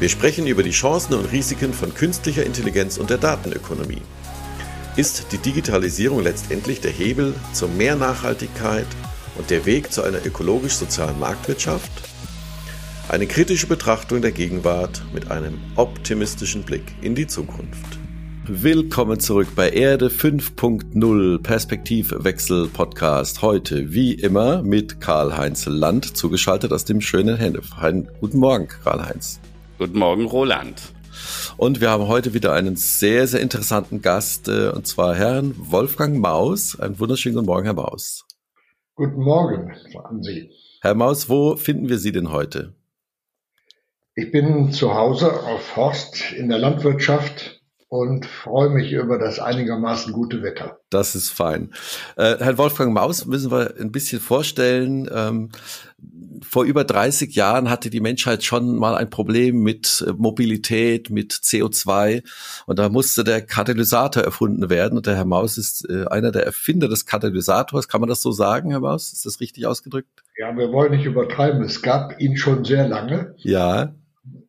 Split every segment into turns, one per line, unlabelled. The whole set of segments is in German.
Wir sprechen über die Chancen und Risiken von künstlicher Intelligenz und der Datenökonomie. Ist die Digitalisierung letztendlich der Hebel zu mehr Nachhaltigkeit und der Weg zu einer ökologisch-sozialen Marktwirtschaft? Eine kritische Betrachtung der Gegenwart mit einem optimistischen Blick in die Zukunft. Willkommen zurück bei Erde 5.0 Perspektivwechsel Podcast. Heute wie immer mit Karl-Heinz Land zugeschaltet aus dem schönen Hennef. Guten Morgen, Karl-Heinz.
Guten Morgen, Roland.
Und wir haben heute wieder einen sehr, sehr interessanten Gast, äh, und zwar Herrn Wolfgang Maus. Einen wunderschönen guten Morgen, Herr Maus.
Guten Morgen an Sie.
Herr Maus, wo finden wir Sie denn heute?
Ich bin zu Hause auf Horst in der Landwirtschaft und freue mich über das einigermaßen gute Wetter.
Das ist fein. Äh, Herr Wolfgang Maus müssen wir ein bisschen vorstellen. Ähm, vor über 30 Jahren hatte die Menschheit schon mal ein Problem mit äh, Mobilität, mit CO2 und da musste der Katalysator erfunden werden und der Herr Maus ist äh, einer der Erfinder des Katalysators. Kann man das so sagen, Herr Maus? Ist das richtig ausgedrückt?
Ja, wir wollen nicht übertreiben. Es gab ihn schon sehr lange.
Ja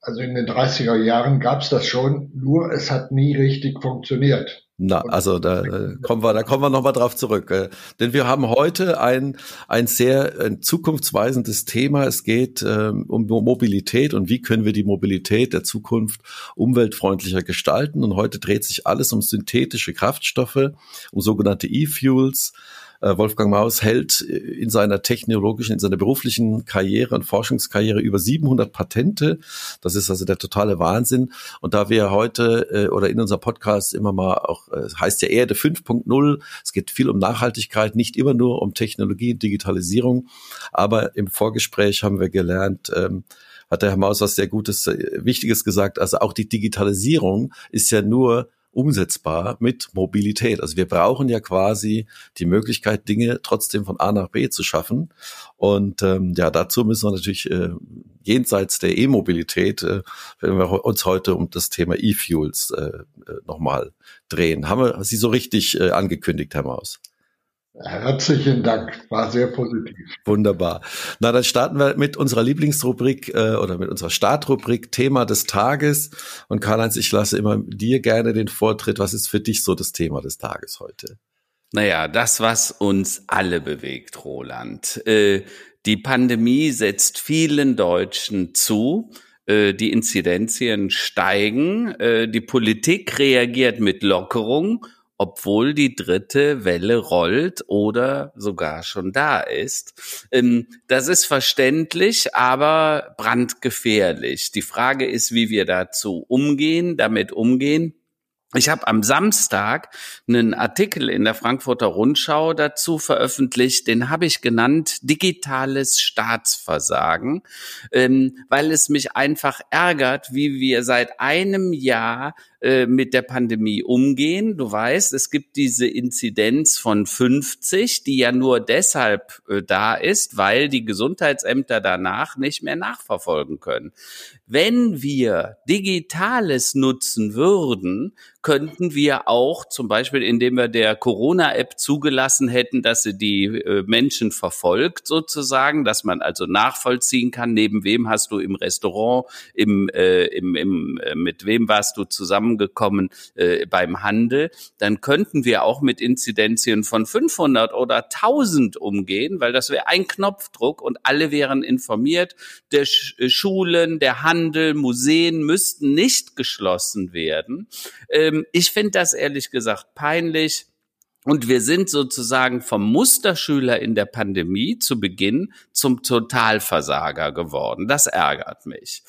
also in den 30er Jahren gab es das schon, nur es hat nie richtig funktioniert.
Na, also da, da kommen wir, da kommen wir nochmal drauf zurück. Äh, denn wir haben heute ein, ein sehr ein zukunftsweisendes Thema. Es geht ähm, um Mobilität und wie können wir die Mobilität der Zukunft umweltfreundlicher gestalten. Und heute dreht sich alles um synthetische Kraftstoffe, um sogenannte E-Fuels. Äh, Wolfgang Maus hält in seiner technologischen, in seiner beruflichen Karriere und Forschungskarriere über 700 Patente. Das ist also der totale Wahnsinn. Und da wir heute äh, oder in unserem Podcast immer mal auch, äh, heißt ja Erde 5.0, es geht viel um Nachhaltigkeit, nicht immer nur um Technologie und Digitalisierung. Aber im Vorgespräch haben wir gelernt, ähm, hat der Herr Maus was sehr Gutes, Wichtiges gesagt. Also auch die Digitalisierung ist ja nur umsetzbar mit Mobilität. Also wir brauchen ja quasi die Möglichkeit, Dinge trotzdem von A nach B zu schaffen. Und ähm, ja, dazu müssen wir natürlich äh, jenseits der E-Mobilität, äh, wenn wir uns heute um das Thema E-Fuels äh, äh, nochmal drehen. Haben wir Sie so richtig äh, angekündigt, Herr Maus?
Herzlichen Dank, war sehr positiv.
Wunderbar. Na, dann starten wir mit unserer Lieblingsrubrik äh, oder mit unserer Startrubrik Thema des Tages. Und Karl-Heinz, ich lasse immer dir gerne den Vortritt. Was ist für dich so das Thema des Tages heute?
Naja, das, was uns alle bewegt, Roland. Äh, die Pandemie setzt vielen Deutschen zu. Äh, die Inzidenzien steigen. Äh, die Politik reagiert mit Lockerung obwohl die dritte Welle rollt oder sogar schon da ist. Ähm, das ist verständlich, aber brandgefährlich. Die Frage ist, wie wir dazu umgehen, damit umgehen. Ich habe am Samstag einen Artikel in der Frankfurter Rundschau dazu veröffentlicht, den habe ich genannt Digitales Staatsversagen, ähm, weil es mich einfach ärgert, wie wir seit einem Jahr äh, mit der Pandemie umgehen. Du weißt, es gibt diese Inzidenz von 50, die ja nur deshalb äh, da ist, weil die Gesundheitsämter danach nicht mehr nachverfolgen können. Wenn wir Digitales nutzen würden, könnten wir auch zum Beispiel, indem wir der Corona-App zugelassen hätten, dass sie die äh, Menschen verfolgt sozusagen, dass man also nachvollziehen kann, neben wem hast du im Restaurant, im, äh, im, im, äh, mit wem warst du zusammengekommen äh, beim Handel, dann könnten wir auch mit Inzidenzien von 500 oder 1000 umgehen, weil das wäre ein Knopfdruck und alle wären informiert. Der Sch Schulen, der Handel, Museen müssten nicht geschlossen werden. Ähm, ich finde das ehrlich gesagt peinlich. Und wir sind sozusagen vom Musterschüler in der Pandemie zu Beginn zum Totalversager geworden. Das ärgert mich.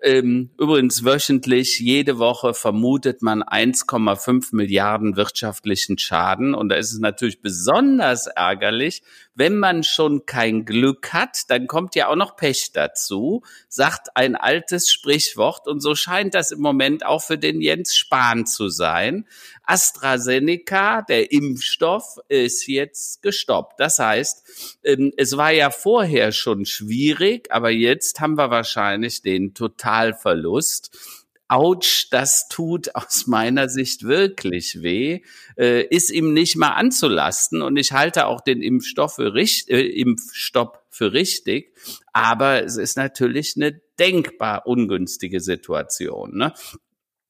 Ähm, übrigens wöchentlich, jede Woche vermutet man 1,5 Milliarden wirtschaftlichen Schaden. Und da ist es natürlich besonders ärgerlich, wenn man schon kein Glück hat, dann kommt ja auch noch Pech dazu, sagt ein altes Sprichwort. Und so scheint das im Moment auch für den Jens Spahn zu sein. AstraZeneca, der Impfstoff, ist jetzt gestoppt. Das heißt, ähm, es war ja vorher schon schwierig, aber jetzt haben wir wahrscheinlich den Totalverlust. Autsch, das tut aus meiner Sicht wirklich weh, äh, ist ihm nicht mal anzulasten. Und ich halte auch den Impfstoff für richtig, äh, Impfstopp für richtig. Aber es ist natürlich eine denkbar ungünstige Situation. Ne?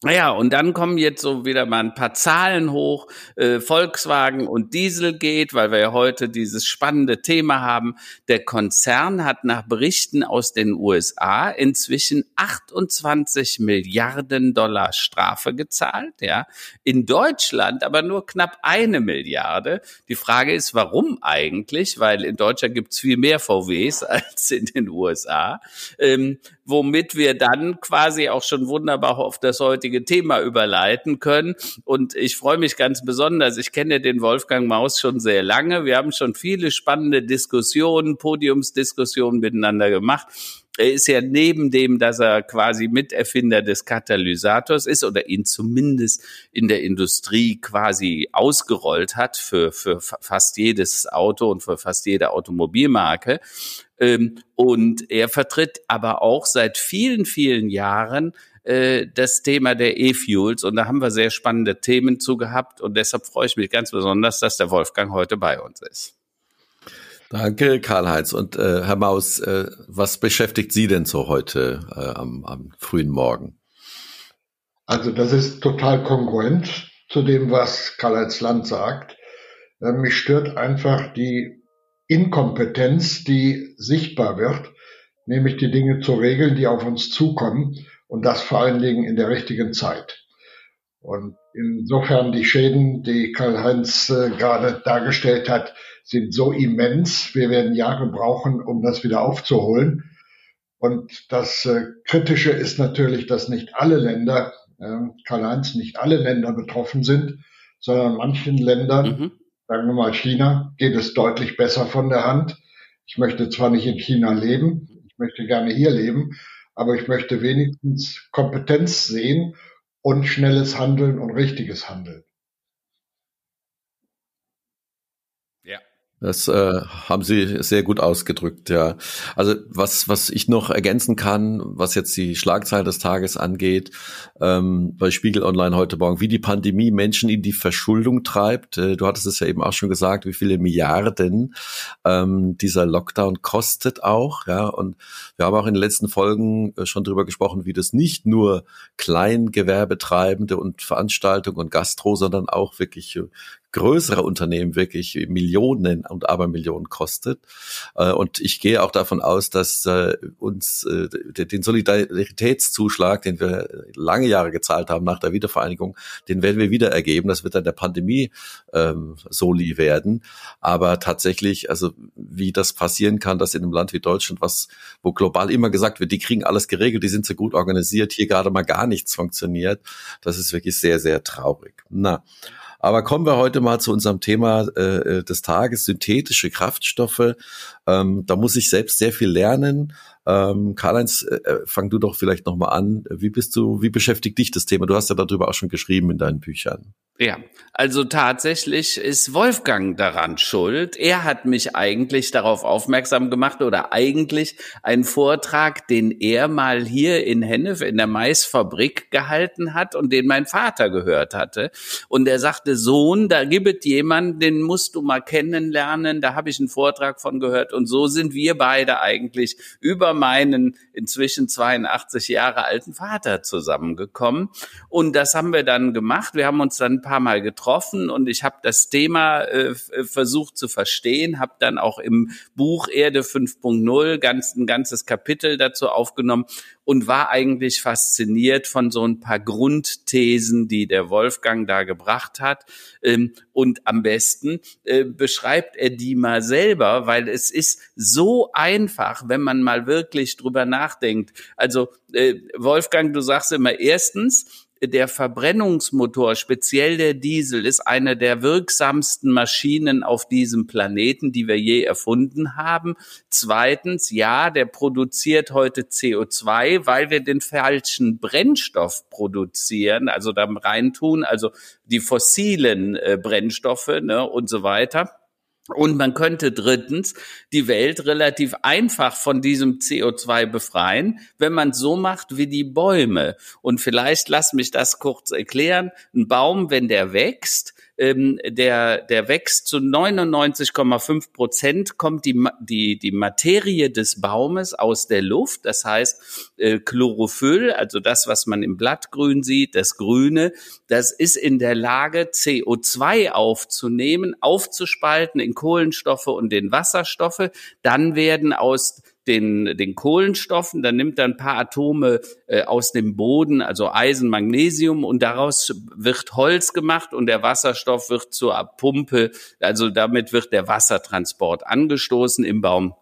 Naja, und dann kommen jetzt so wieder mal ein paar Zahlen hoch. Äh, Volkswagen und Diesel geht, weil wir ja heute dieses spannende Thema haben. Der Konzern hat nach Berichten aus den USA inzwischen 28 Milliarden Dollar Strafe gezahlt. Ja, in Deutschland aber nur knapp eine Milliarde. Die Frage ist, warum eigentlich? Weil in Deutschland gibt's viel mehr VWs als in den USA. Ähm, womit wir dann quasi auch schon wunderbar auf das heutige Thema überleiten können. Und ich freue mich ganz besonders. Ich kenne den Wolfgang Maus schon sehr lange. Wir haben schon viele spannende Diskussionen, Podiumsdiskussionen miteinander gemacht. Er ist ja neben dem, dass er quasi Miterfinder des Katalysators ist oder ihn zumindest in der Industrie quasi ausgerollt hat für, für fast jedes Auto und für fast jede Automobilmarke, ähm, und er vertritt aber auch seit vielen, vielen Jahren äh, das Thema der E-Fuels. Und da haben wir sehr spannende Themen zu gehabt. Und deshalb freue ich mich ganz besonders, dass der Wolfgang heute bei uns ist.
Danke, Karl-Heinz. Und äh, Herr Maus, äh, was beschäftigt Sie denn so heute äh, am, am frühen Morgen?
Also das ist total kongruent zu dem, was Karl-Heinz Land sagt. Äh, mich stört einfach die Inkompetenz, die sichtbar wird, nämlich die Dinge zu regeln, die auf uns zukommen und das vor allen Dingen in der richtigen Zeit. Und insofern die Schäden, die Karl-Heinz äh, gerade dargestellt hat, sind so immens. Wir werden Jahre brauchen, um das wieder aufzuholen. Und das äh, Kritische ist natürlich, dass nicht alle Länder, äh, Karl-Heinz, nicht alle Länder betroffen sind, sondern manchen Ländern mhm sagen wir mal China, geht es deutlich besser von der Hand. Ich möchte zwar nicht in China leben, ich möchte gerne hier leben, aber ich möchte wenigstens Kompetenz sehen und schnelles Handeln und richtiges Handeln.
Das äh, haben Sie sehr gut ausgedrückt, ja. Also was, was ich noch ergänzen kann, was jetzt die Schlagzeile des Tages angeht, ähm, bei Spiegel Online heute Morgen, wie die Pandemie Menschen in die Verschuldung treibt. Äh, du hattest es ja eben auch schon gesagt, wie viele Milliarden ähm, dieser Lockdown kostet auch, ja. Und wir haben auch in den letzten Folgen äh, schon drüber gesprochen, wie das nicht nur Kleingewerbetreibende und Veranstaltungen und Gastro, sondern auch wirklich äh, größere Unternehmen wirklich Millionen und Abermillionen kostet. Äh, und ich gehe auch davon aus, dass äh, uns äh, den Solidaritätszuschlag, den wir lange Jahre gezahlt haben nach der Wiedervereinigung, den werden wir wieder ergeben. Das wird dann der Pandemie ähm, Soli werden. Aber tatsächlich, also wie das passieren kann, dass in einem Land wie Deutschland, was wo global immer gesagt wird, die kriegen alles geregelt, die sind so gut organisiert, hier gerade mal gar nichts funktioniert, das ist wirklich sehr, sehr traurig. Na, aber kommen wir heute mal zu unserem Thema äh, äh, des Tages, synthetische Kraftstoffe. Ähm, da muss ich selbst sehr viel lernen. Ähm, Karl-Heinz, äh, äh, fang du doch vielleicht nochmal an. Wie bist du, wie beschäftigt dich das Thema? Du hast ja darüber auch schon geschrieben in deinen Büchern.
Ja, also tatsächlich ist Wolfgang daran schuld. Er hat mich eigentlich darauf aufmerksam gemacht oder eigentlich einen Vortrag, den er mal hier in Hennef in der Maisfabrik gehalten hat und den mein Vater gehört hatte. Und er sagte, Sohn, da gibt es jemanden, den musst du mal kennenlernen. Da habe ich einen Vortrag von gehört. Und so sind wir beide eigentlich über meinen inzwischen 82 Jahre alten Vater zusammengekommen. Und das haben wir dann gemacht. Wir haben uns dann paar Mal getroffen und ich habe das Thema äh, versucht zu verstehen, habe dann auch im Buch Erde 5.0 ganz, ein ganzes Kapitel dazu aufgenommen und war eigentlich fasziniert von so ein paar Grundthesen, die der Wolfgang da gebracht hat. Ähm, und am besten äh, beschreibt er die mal selber, weil es ist so einfach, wenn man mal wirklich drüber nachdenkt. Also äh, Wolfgang, du sagst immer erstens, der Verbrennungsmotor, speziell der Diesel, ist eine der wirksamsten Maschinen auf diesem Planeten, die wir je erfunden haben. Zweitens, ja, der produziert heute CO2, weil wir den falschen Brennstoff produzieren, also da reintun, also die fossilen äh, Brennstoffe ne, und so weiter. Und man könnte drittens die Welt relativ einfach von diesem CO2 befreien, wenn man so macht wie die Bäume. Und vielleicht lass mich das kurz erklären. Ein Baum, wenn der wächst, ähm, der, der wächst zu 99,5 Prozent, kommt die, die, die Materie des Baumes aus der Luft. Das heißt, äh, Chlorophyll, also das, was man im Blattgrün sieht, das Grüne, das ist in der Lage, CO2 aufzunehmen, aufzuspalten in Kohlenstoffe und in Wasserstoffe. Dann werden aus den, den Kohlenstoffen, dann nimmt er ein paar Atome äh, aus dem Boden, also Eisen, Magnesium, und daraus wird Holz gemacht und der Wasserstoff wird zur Pumpe, also damit wird der Wassertransport angestoßen im Baum.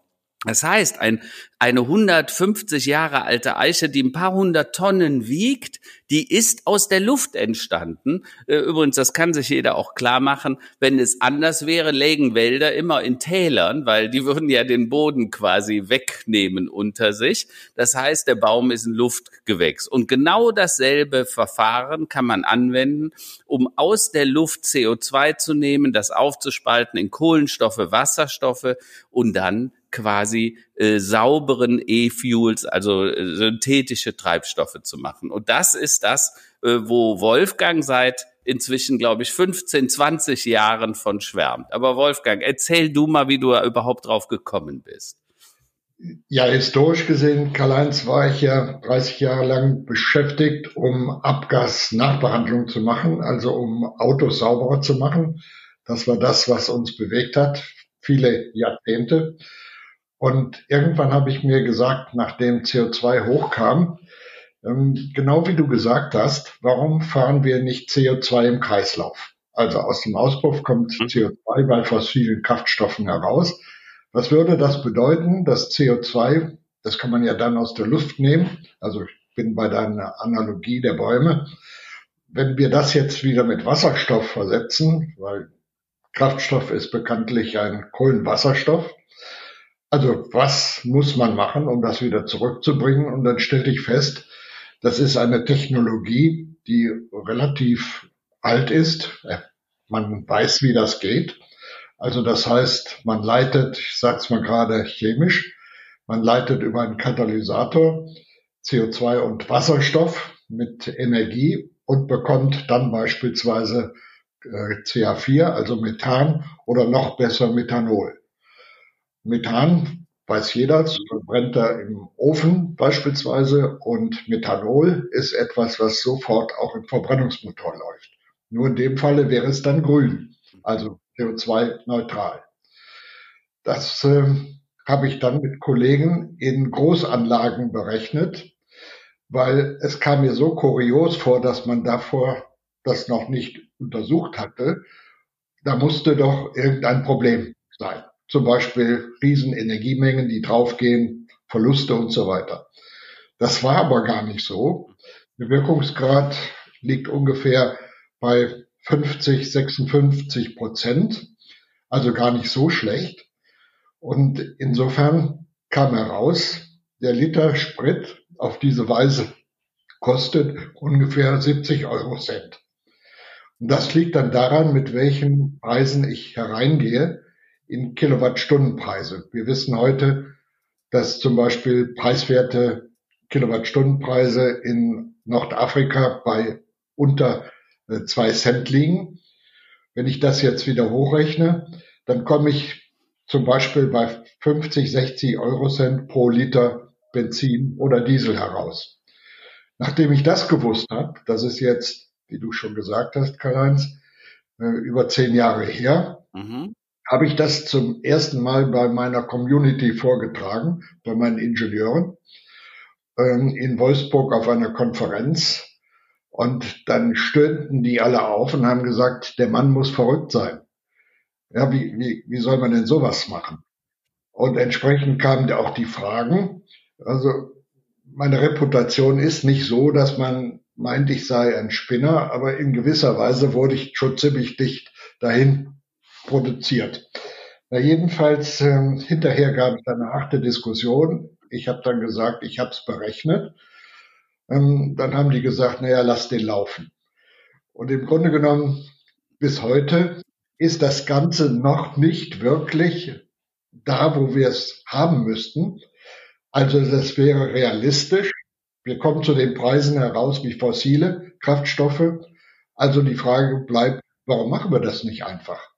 Das heißt, ein, eine 150 Jahre alte Eiche, die ein paar hundert Tonnen wiegt, die ist aus der Luft entstanden. Äh, übrigens, das kann sich jeder auch klar machen. Wenn es anders wäre, lägen Wälder immer in Tälern, weil die würden ja den Boden quasi wegnehmen unter sich. Das heißt, der Baum ist ein Luftgewächs. Und genau dasselbe Verfahren kann man anwenden, um aus der Luft CO2 zu nehmen, das aufzuspalten in Kohlenstoffe, Wasserstoffe und dann quasi äh, sauberen E-Fuels, also äh, synthetische Treibstoffe zu machen. Und das ist das, äh, wo Wolfgang seit inzwischen, glaube ich, 15, 20 Jahren von schwärmt. Aber Wolfgang, erzähl du mal, wie du überhaupt drauf gekommen bist.
Ja, historisch gesehen, Karl-Heinz, war ich ja 30 Jahre lang beschäftigt, um Abgasnachbehandlung zu machen, also um Autos sauberer zu machen. Das war das, was uns bewegt hat, viele Jahrzehnte. Und irgendwann habe ich mir gesagt, nachdem CO2 hochkam, ähm, genau wie du gesagt hast, warum fahren wir nicht CO2 im Kreislauf? Also aus dem Auspuff kommt mhm. CO2 bei fossilen Kraftstoffen heraus. Was würde das bedeuten? Das CO2, das kann man ja dann aus der Luft nehmen. Also ich bin bei deiner Analogie der Bäume. Wenn wir das jetzt wieder mit Wasserstoff versetzen, weil Kraftstoff ist bekanntlich ein Kohlenwasserstoff, also was muss man machen, um das wieder zurückzubringen? Und dann stellte ich fest, das ist eine Technologie, die relativ alt ist. Man weiß, wie das geht. Also das heißt, man leitet, ich sage es mal gerade chemisch, man leitet über einen Katalysator CO2 und Wasserstoff mit Energie und bekommt dann beispielsweise äh, CH4, also Methan oder noch besser Methanol. Methan, weiß jeder, brennt er im Ofen beispielsweise und Methanol ist etwas, was sofort auch im Verbrennungsmotor läuft. Nur in dem Falle wäre es dann grün, also CO2-neutral. Das äh, habe ich dann mit Kollegen in Großanlagen berechnet, weil es kam mir so kurios vor, dass man davor das noch nicht untersucht hatte. Da musste doch irgendein Problem sein zum Beispiel Riesenenergiemengen, die draufgehen, Verluste und so weiter. Das war aber gar nicht so. Der Wirkungsgrad liegt ungefähr bei 50, 56 Prozent, also gar nicht so schlecht. Und insofern kam heraus, der Liter Sprit auf diese Weise kostet ungefähr 70 Euro Cent. Und das liegt dann daran, mit welchen Preisen ich hereingehe in Kilowattstundenpreise. Wir wissen heute, dass zum Beispiel preiswerte Kilowattstundenpreise in Nordafrika bei unter äh, zwei Cent liegen. Wenn ich das jetzt wieder hochrechne, dann komme ich zum Beispiel bei 50, 60 Euro Cent pro Liter Benzin oder Diesel heraus. Nachdem ich das gewusst habe, das ist jetzt, wie du schon gesagt hast, Karl-Heinz, äh, über zehn Jahre her, mhm. Habe ich das zum ersten Mal bei meiner Community vorgetragen, bei meinen Ingenieuren ähm, in Wolfsburg auf einer Konferenz. Und dann stöhnten die alle auf und haben gesagt, der Mann muss verrückt sein. Ja, wie, wie, wie soll man denn sowas machen? Und entsprechend kamen auch die Fragen. Also meine Reputation ist nicht so, dass man meint, ich sei ein Spinner, aber in gewisser Weise wurde ich schon ziemlich dicht dahin produziert. Na, jedenfalls äh, hinterher gab es eine harte Diskussion. Ich habe dann gesagt, ich habe es berechnet. Ähm, dann haben die gesagt, naja, lass den laufen. Und im Grunde genommen bis heute ist das Ganze noch nicht wirklich da, wo wir es haben müssten. Also das wäre realistisch. Wir kommen zu den Preisen heraus wie fossile Kraftstoffe. Also die Frage bleibt, warum machen wir das nicht einfach?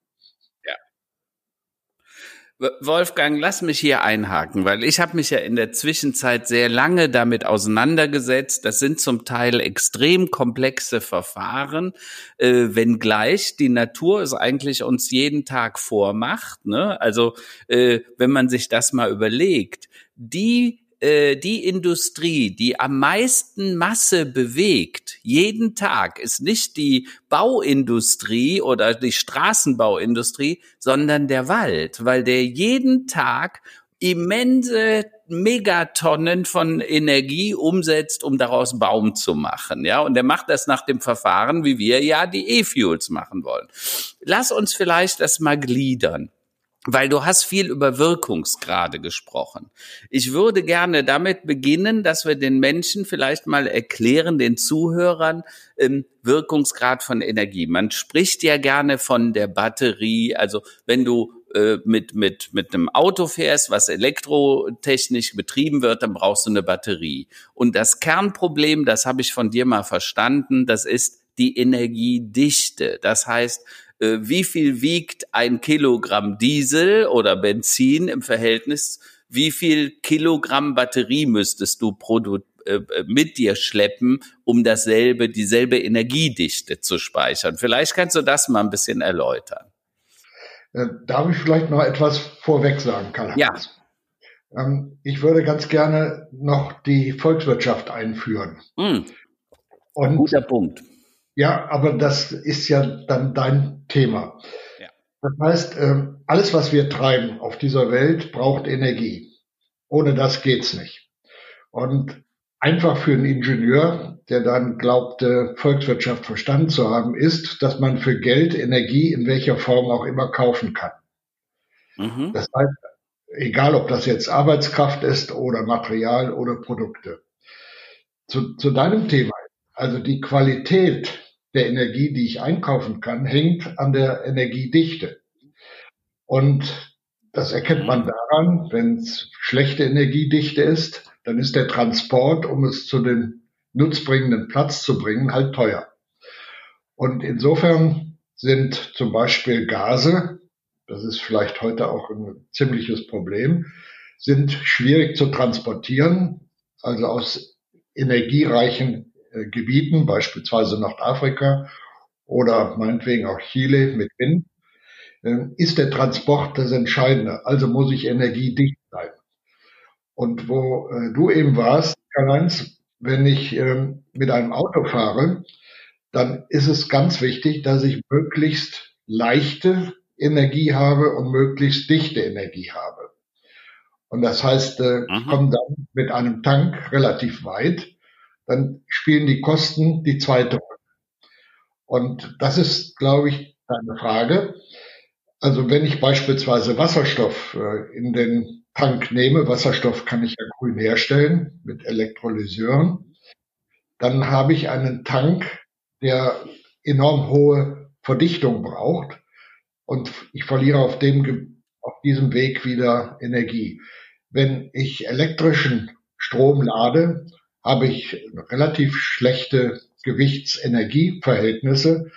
Wolfgang, lass mich hier einhaken, weil ich habe mich ja in der Zwischenzeit sehr lange damit auseinandergesetzt. Das sind zum Teil extrem komplexe Verfahren, äh, wenngleich die Natur es eigentlich uns jeden Tag vormacht. Ne? Also äh, wenn man sich das mal überlegt, die äh, die Industrie, die am meisten Masse bewegt, jeden Tag, ist nicht die Bauindustrie oder die Straßenbauindustrie, sondern der Wald, weil der jeden Tag immense Megatonnen von Energie umsetzt, um daraus Baum zu machen. Ja, und der macht das nach dem Verfahren, wie wir ja die E-Fuels machen wollen. Lass uns vielleicht das mal gliedern weil du hast viel über Wirkungsgrade gesprochen. Ich würde gerne damit beginnen, dass wir den Menschen vielleicht mal erklären, den Zuhörern, ähm, Wirkungsgrad von Energie. Man spricht ja gerne von der Batterie. Also wenn du äh, mit, mit, mit einem Auto fährst, was elektrotechnisch betrieben wird, dann brauchst du eine Batterie. Und das Kernproblem, das habe ich von dir mal verstanden, das ist die Energiedichte. Das heißt, wie viel wiegt ein Kilogramm Diesel oder Benzin im Verhältnis, wie viel Kilogramm Batterie müsstest du produ äh, äh, mit dir schleppen, um dasselbe, dieselbe Energiedichte zu speichern. Vielleicht kannst du das mal ein bisschen erläutern.
Darf ich vielleicht noch etwas vorweg sagen, Karl?
Ja.
Ähm, ich würde ganz gerne noch die Volkswirtschaft einführen.
Mm. Und Guter Punkt.
Ja, aber das ist ja dann dein Thema. Ja. Das heißt, ähm, alles, was wir treiben auf dieser Welt, braucht Energie. Ohne das geht's nicht. Und einfach für einen Ingenieur, der dann glaubte, Volkswirtschaft verstanden zu haben, ist, dass man für Geld Energie in welcher Form auch immer kaufen kann. Mhm. Das heißt, egal ob das jetzt Arbeitskraft ist oder Material oder Produkte. Zu, zu deinem Thema, also die Qualität der Energie, die ich einkaufen kann, hängt an der Energiedichte. Und das erkennt man daran, wenn es schlechte Energiedichte ist, dann ist der Transport, um es zu dem nutzbringenden Platz zu bringen, halt teuer. Und insofern sind zum Beispiel Gase, das ist vielleicht heute auch ein ziemliches Problem, sind schwierig zu transportieren, also aus energiereichen Gebieten, beispielsweise Nordafrika oder meinetwegen auch Chile mit Wind, äh, ist der Transport das Entscheidende. Also muss ich energiedicht sein. Und wo äh, du eben warst, Karl-Heinz, wenn ich ähm, mit einem Auto fahre, dann ist es ganz wichtig, dass ich möglichst leichte Energie habe und möglichst dichte Energie habe. Und das heißt, äh, ich komme dann mit einem Tank relativ weit dann spielen die Kosten die zweite Rolle. Und das ist, glaube ich, eine Frage. Also wenn ich beispielsweise Wasserstoff äh, in den Tank nehme, Wasserstoff kann ich ja grün herstellen mit Elektrolyseuren, dann habe ich einen Tank, der enorm hohe Verdichtung braucht und ich verliere auf dem, auf diesem Weg wieder Energie. Wenn ich elektrischen Strom lade, habe ich relativ schlechte Gewichtsenergieverhältnisse.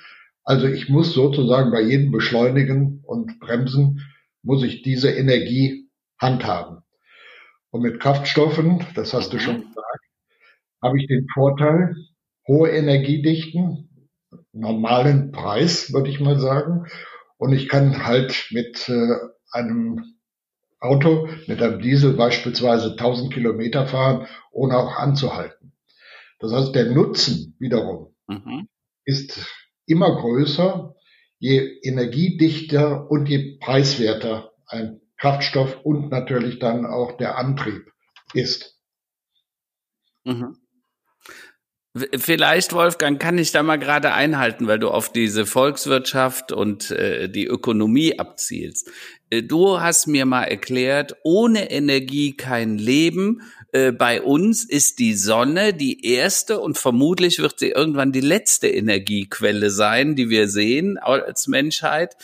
Also ich muss sozusagen bei jedem Beschleunigen und Bremsen muss ich diese Energie handhaben. Und mit Kraftstoffen, das hast du schon gesagt, habe ich den Vorteil, hohe Energiedichten, normalen Preis, würde ich mal sagen. Und ich kann halt mit äh, einem Auto, mit einem Diesel beispielsweise 1000 Kilometer fahren, ohne auch anzuhalten. Das heißt, der Nutzen wiederum mhm. ist immer größer, je energiedichter und je preiswerter ein Kraftstoff und natürlich dann auch der Antrieb ist.
Mhm. Vielleicht, Wolfgang, kann ich da mal gerade einhalten, weil du auf diese Volkswirtschaft und äh, die Ökonomie abzielst. Äh, du hast mir mal erklärt, ohne Energie kein Leben. Äh, bei uns ist die Sonne die erste und vermutlich wird sie irgendwann die letzte Energiequelle sein, die wir sehen als Menschheit.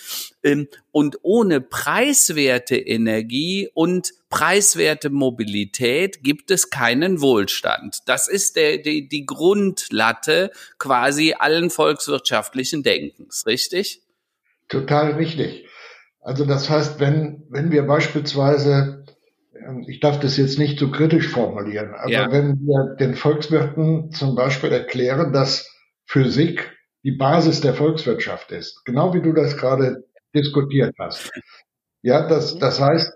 Ähm, und ohne preiswerte Energie und preiswerte Mobilität gibt es keinen Wohlstand. Das ist der, die, die Grundlatte quasi allen volkswirtschaftlichen Denkens, richtig?
Total richtig. Also das heißt, wenn, wenn wir beispielsweise, ich darf das jetzt nicht so kritisch formulieren, aber ja. wenn wir den Volkswirten zum Beispiel erklären, dass Physik die Basis der Volkswirtschaft ist, genau wie du das gerade diskutiert hast. Ja, das, das heißt,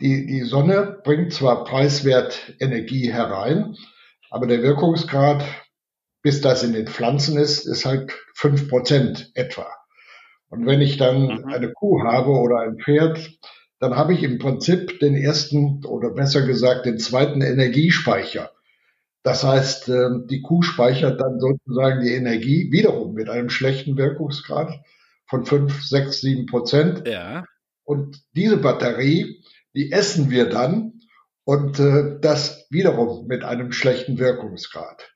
die, die Sonne bringt zwar preiswert Energie herein, aber der Wirkungsgrad, bis das in den Pflanzen ist, ist halt fünf Prozent etwa. Und wenn ich dann mhm. eine Kuh habe oder ein Pferd, dann habe ich im Prinzip den ersten oder besser gesagt den zweiten Energiespeicher. Das heißt, ähm, die Kuh speichert dann sozusagen die Energie wiederum mit einem schlechten Wirkungsgrad von fünf, sechs, sieben Prozent.
Ja.
Und diese Batterie, die essen wir dann und äh, das wiederum mit einem schlechten Wirkungsgrad.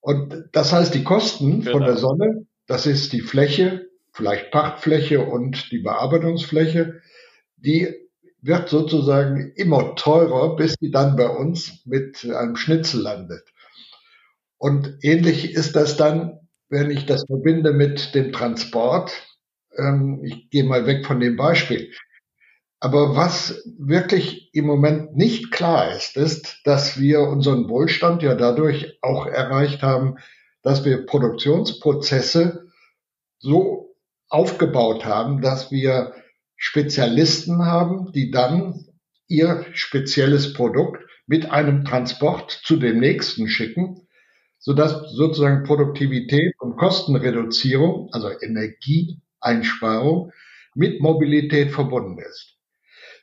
Und das heißt, die Kosten genau. von der Sonne, das ist die Fläche, vielleicht Pachtfläche und die Bearbeitungsfläche, die wird sozusagen immer teurer, bis sie dann bei uns mit einem Schnitzel landet. Und ähnlich ist das dann, wenn ich das verbinde mit dem Transport. Ähm, ich gehe mal weg von dem Beispiel. Aber was wirklich im Moment nicht klar ist, ist, dass wir unseren Wohlstand ja dadurch auch erreicht haben, dass wir Produktionsprozesse so aufgebaut haben, dass wir Spezialisten haben, die dann ihr spezielles Produkt mit einem Transport zu dem nächsten schicken, sodass sozusagen Produktivität und Kostenreduzierung, also Energieeinsparung, mit Mobilität verbunden ist.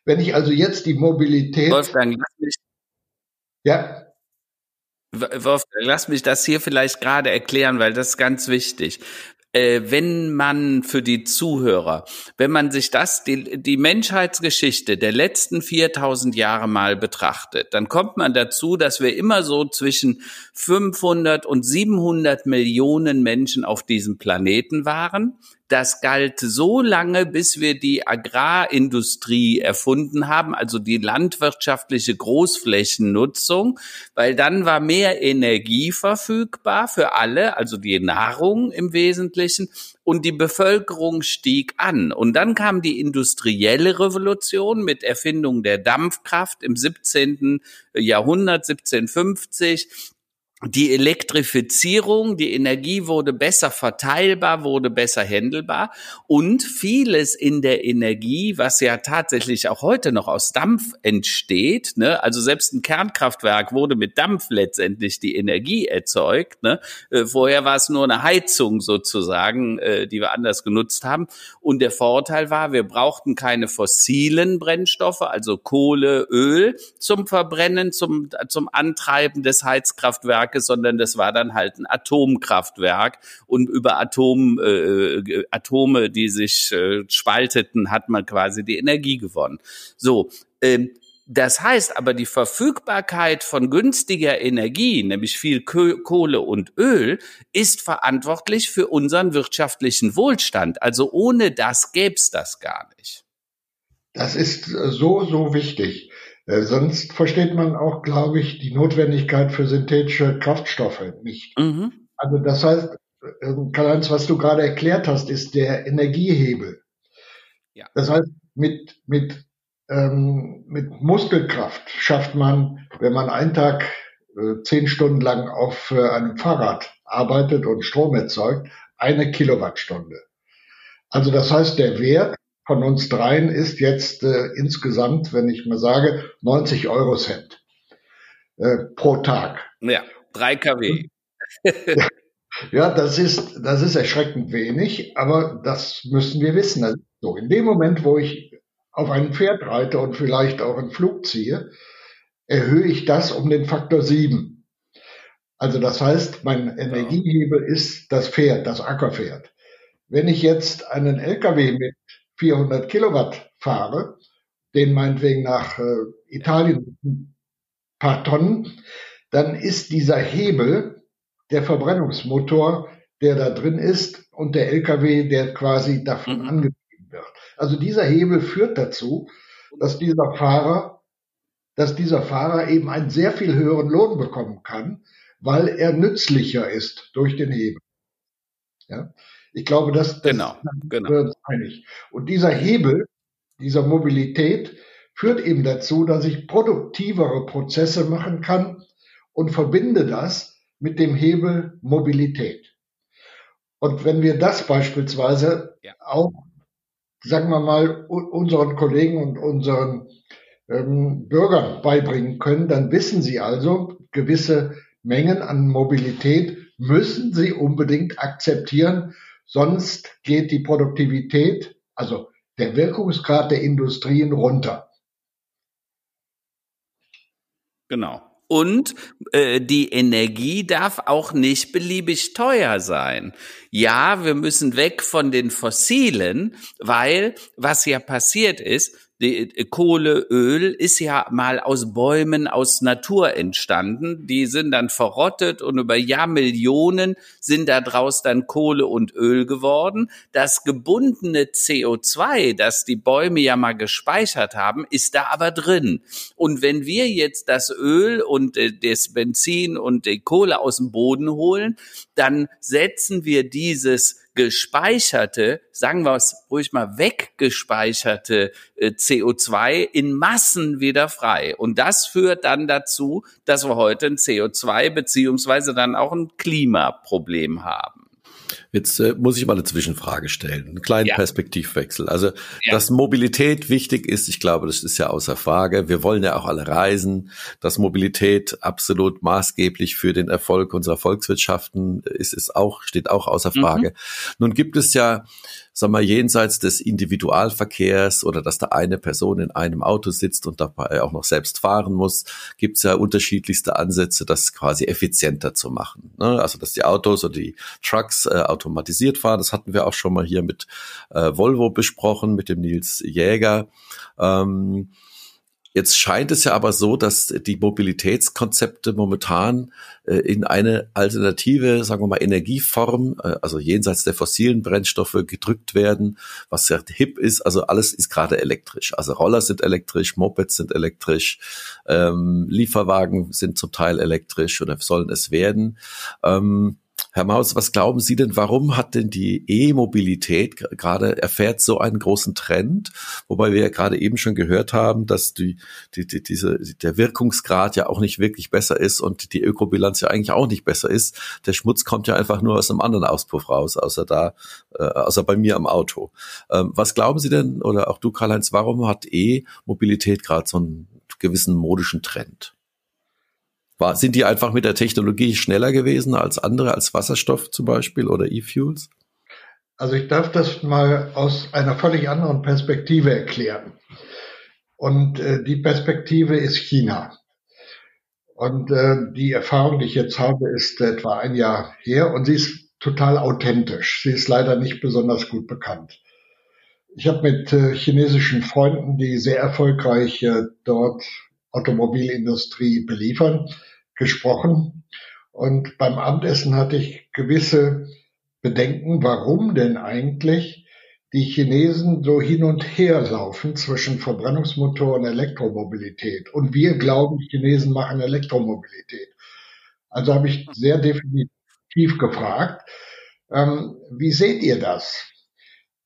Wenn ich also jetzt die Mobilität.
Wolfgang, lass mich. Ja. Wolfgang, lass mich das hier vielleicht gerade erklären, weil das ist ganz wichtig äh, wenn man für die Zuhörer, wenn man sich das, die, die Menschheitsgeschichte der letzten 4000 Jahre mal betrachtet, dann kommt man dazu, dass wir immer so zwischen 500 und 700 Millionen Menschen auf diesem Planeten waren. Das galt so lange, bis wir die Agrarindustrie erfunden haben, also die landwirtschaftliche Großflächennutzung, weil dann war mehr Energie verfügbar für alle, also die Nahrung im Wesentlichen, und die Bevölkerung stieg an. Und dann kam die industrielle Revolution mit Erfindung der Dampfkraft im 17. Jahrhundert, 1750 die Elektrifizierung, die Energie wurde besser verteilbar, wurde besser händelbar und vieles in der Energie, was ja tatsächlich auch heute noch aus Dampf entsteht, ne, also selbst ein Kernkraftwerk wurde mit Dampf letztendlich die Energie erzeugt. Ne, äh, vorher war es nur eine Heizung sozusagen, äh, die wir anders genutzt haben. Und der Vorteil war, wir brauchten keine fossilen Brennstoffe, also Kohle, Öl zum Verbrennen, zum, zum Antreiben des Heizkraftwerks Kraftwerke, sondern das war dann halt ein Atomkraftwerk und über Atom, äh, Atome, die sich äh, spalteten, hat man quasi die Energie gewonnen. So, ähm, das heißt aber, die Verfügbarkeit von günstiger Energie, nämlich viel Kohle und Öl, ist verantwortlich für unseren wirtschaftlichen Wohlstand. Also ohne das gäbe es das gar nicht.
Das ist so, so wichtig. Äh, sonst versteht man auch, glaube ich, die Notwendigkeit für synthetische Kraftstoffe nicht. Mhm. Also das heißt, äh, Karl-Heinz, was du gerade erklärt hast, ist der Energiehebel. Ja. Das heißt, mit, mit, ähm, mit Muskelkraft schafft man, wenn man einen Tag äh, zehn Stunden lang auf äh, einem Fahrrad arbeitet und Strom erzeugt, eine Kilowattstunde. Also das heißt, der Wert von uns dreien ist jetzt äh, insgesamt, wenn ich mal sage, 90 Euro Cent äh, pro Tag.
Ja, 3 kW.
ja, das ist, das ist erschreckend wenig, aber das müssen wir wissen. Also, so, in dem Moment, wo ich auf ein Pferd reite und vielleicht auch einen Flug ziehe, erhöhe ich das um den Faktor 7. Also das heißt, mein Energiehebel ist das Pferd, das Ackerpferd. Wenn ich jetzt einen LKW mit 400 Kilowatt fahre, den meinetwegen nach äh, Italien ein paar Tonnen, dann ist dieser Hebel der Verbrennungsmotor, der da drin ist und der LKW, der quasi davon mhm. angetrieben wird. Also dieser Hebel führt dazu, dass dieser Fahrer, dass dieser Fahrer eben einen sehr viel höheren Lohn bekommen kann, weil er nützlicher ist durch den Hebel. Ja? Ich glaube, das, das
genau, genau.
einig. Und dieser Hebel, dieser Mobilität führt eben dazu, dass ich produktivere Prozesse machen kann und verbinde das mit dem Hebel Mobilität. Und wenn wir das beispielsweise ja. auch, sagen wir mal, unseren Kollegen und unseren ähm, Bürgern beibringen können, dann wissen sie also, gewisse Mengen an Mobilität müssen sie unbedingt akzeptieren, Sonst geht die Produktivität, also der Wirkungsgrad der Industrien runter.
Genau. Und äh, die Energie darf auch nicht beliebig teuer sein. Ja, wir müssen weg von den fossilen, weil was ja passiert ist, die äh, Kohle, Öl ist ja mal aus Bäumen, aus Natur entstanden. Die sind dann verrottet und über Jahrmillionen sind daraus dann Kohle und Öl geworden. Das gebundene CO2, das die Bäume ja mal gespeichert haben, ist da aber drin. Und wenn wir jetzt das Öl und äh, das Benzin und die Kohle aus dem Boden holen, dann setzen wir dieses gespeicherte, sagen wir es ruhig mal weggespeicherte äh, CO2 in Massen wieder frei. Und das führt dann dazu, dass wir heute ein CO2 beziehungsweise dann auch ein Klimaproblem haben.
Jetzt äh, muss ich mal eine Zwischenfrage stellen, einen kleinen ja. Perspektivwechsel. Also, ja. dass Mobilität wichtig ist, ich glaube, das ist ja außer Frage. Wir wollen ja auch alle reisen. Dass Mobilität absolut maßgeblich für den Erfolg unserer Volkswirtschaften ist, ist auch, steht auch außer Frage. Mhm. Nun gibt es ja sag mal, jenseits des Individualverkehrs oder dass da eine Person in einem Auto sitzt und dabei auch noch selbst fahren muss, gibt's ja unterschiedlichste Ansätze, das quasi effizienter zu machen. Ne? Also dass die Autos oder die Trucks äh, automatisiert fahren, das hatten wir auch schon mal hier mit äh, Volvo besprochen, mit dem Nils Jäger. Ähm, Jetzt scheint es ja aber so, dass die Mobilitätskonzepte momentan äh, in eine alternative, sagen wir mal, Energieform, äh, also jenseits der fossilen Brennstoffe gedrückt werden, was ja hip ist. Also alles ist gerade elektrisch. Also Roller sind elektrisch, Mopeds sind elektrisch, ähm, Lieferwagen sind zum Teil elektrisch oder sollen es werden. Ähm, Herr Maus, was glauben Sie denn, warum hat denn die E-Mobilität gerade erfährt so einen großen Trend? Wobei wir ja gerade eben schon gehört haben, dass die, die, die, diese, der Wirkungsgrad ja auch nicht wirklich besser ist und die Ökobilanz ja eigentlich auch nicht besser ist. Der Schmutz kommt ja einfach nur aus einem anderen Auspuff raus, außer da, äh, außer bei mir am Auto. Ähm, was glauben Sie denn, oder auch du, Karl-Heinz, warum hat E-Mobilität gerade so einen gewissen modischen Trend? War, sind die einfach mit der Technologie schneller gewesen als andere, als Wasserstoff zum Beispiel oder E-Fuels?
Also ich darf das mal aus einer völlig anderen Perspektive erklären. Und äh, die Perspektive ist China. Und äh, die Erfahrung, die ich jetzt habe, ist etwa ein Jahr her und sie ist total authentisch. Sie ist leider nicht besonders gut bekannt. Ich habe mit äh, chinesischen Freunden, die sehr erfolgreich äh, dort Automobilindustrie beliefern, gesprochen. Und beim Abendessen hatte ich gewisse Bedenken, warum denn eigentlich die Chinesen so hin und her laufen zwischen Verbrennungsmotor und Elektromobilität. Und wir glauben, Chinesen machen Elektromobilität. Also habe ich sehr definitiv gefragt, ähm, wie seht ihr das?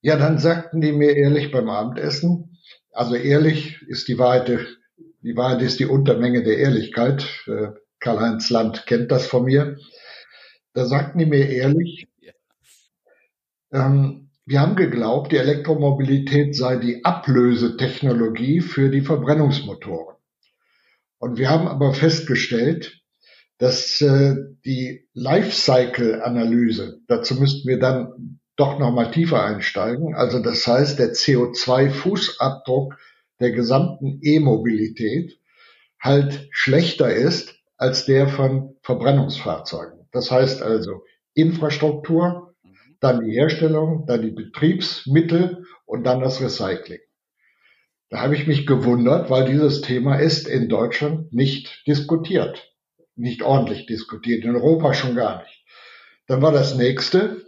Ja, dann sagten die mir ehrlich beim Abendessen, also ehrlich ist die Wahrheit, die Wahrheit ist die Untermenge der Ehrlichkeit. Äh, Karl-Heinz Land kennt das von mir. Da sagten die mir ehrlich, ähm, wir haben geglaubt, die Elektromobilität sei die Ablösetechnologie für die Verbrennungsmotoren. Und wir haben aber festgestellt, dass äh, die Lifecycle-Analyse, dazu müssten wir dann doch nochmal tiefer einsteigen, also das heißt der CO2-Fußabdruck der gesamten E-Mobilität halt schlechter ist als der von Verbrennungsfahrzeugen. Das heißt also Infrastruktur, dann die Herstellung, dann die Betriebsmittel und dann das Recycling. Da habe ich mich gewundert, weil dieses Thema ist in Deutschland nicht diskutiert, nicht ordentlich diskutiert, in Europa schon gar nicht. Dann war das nächste,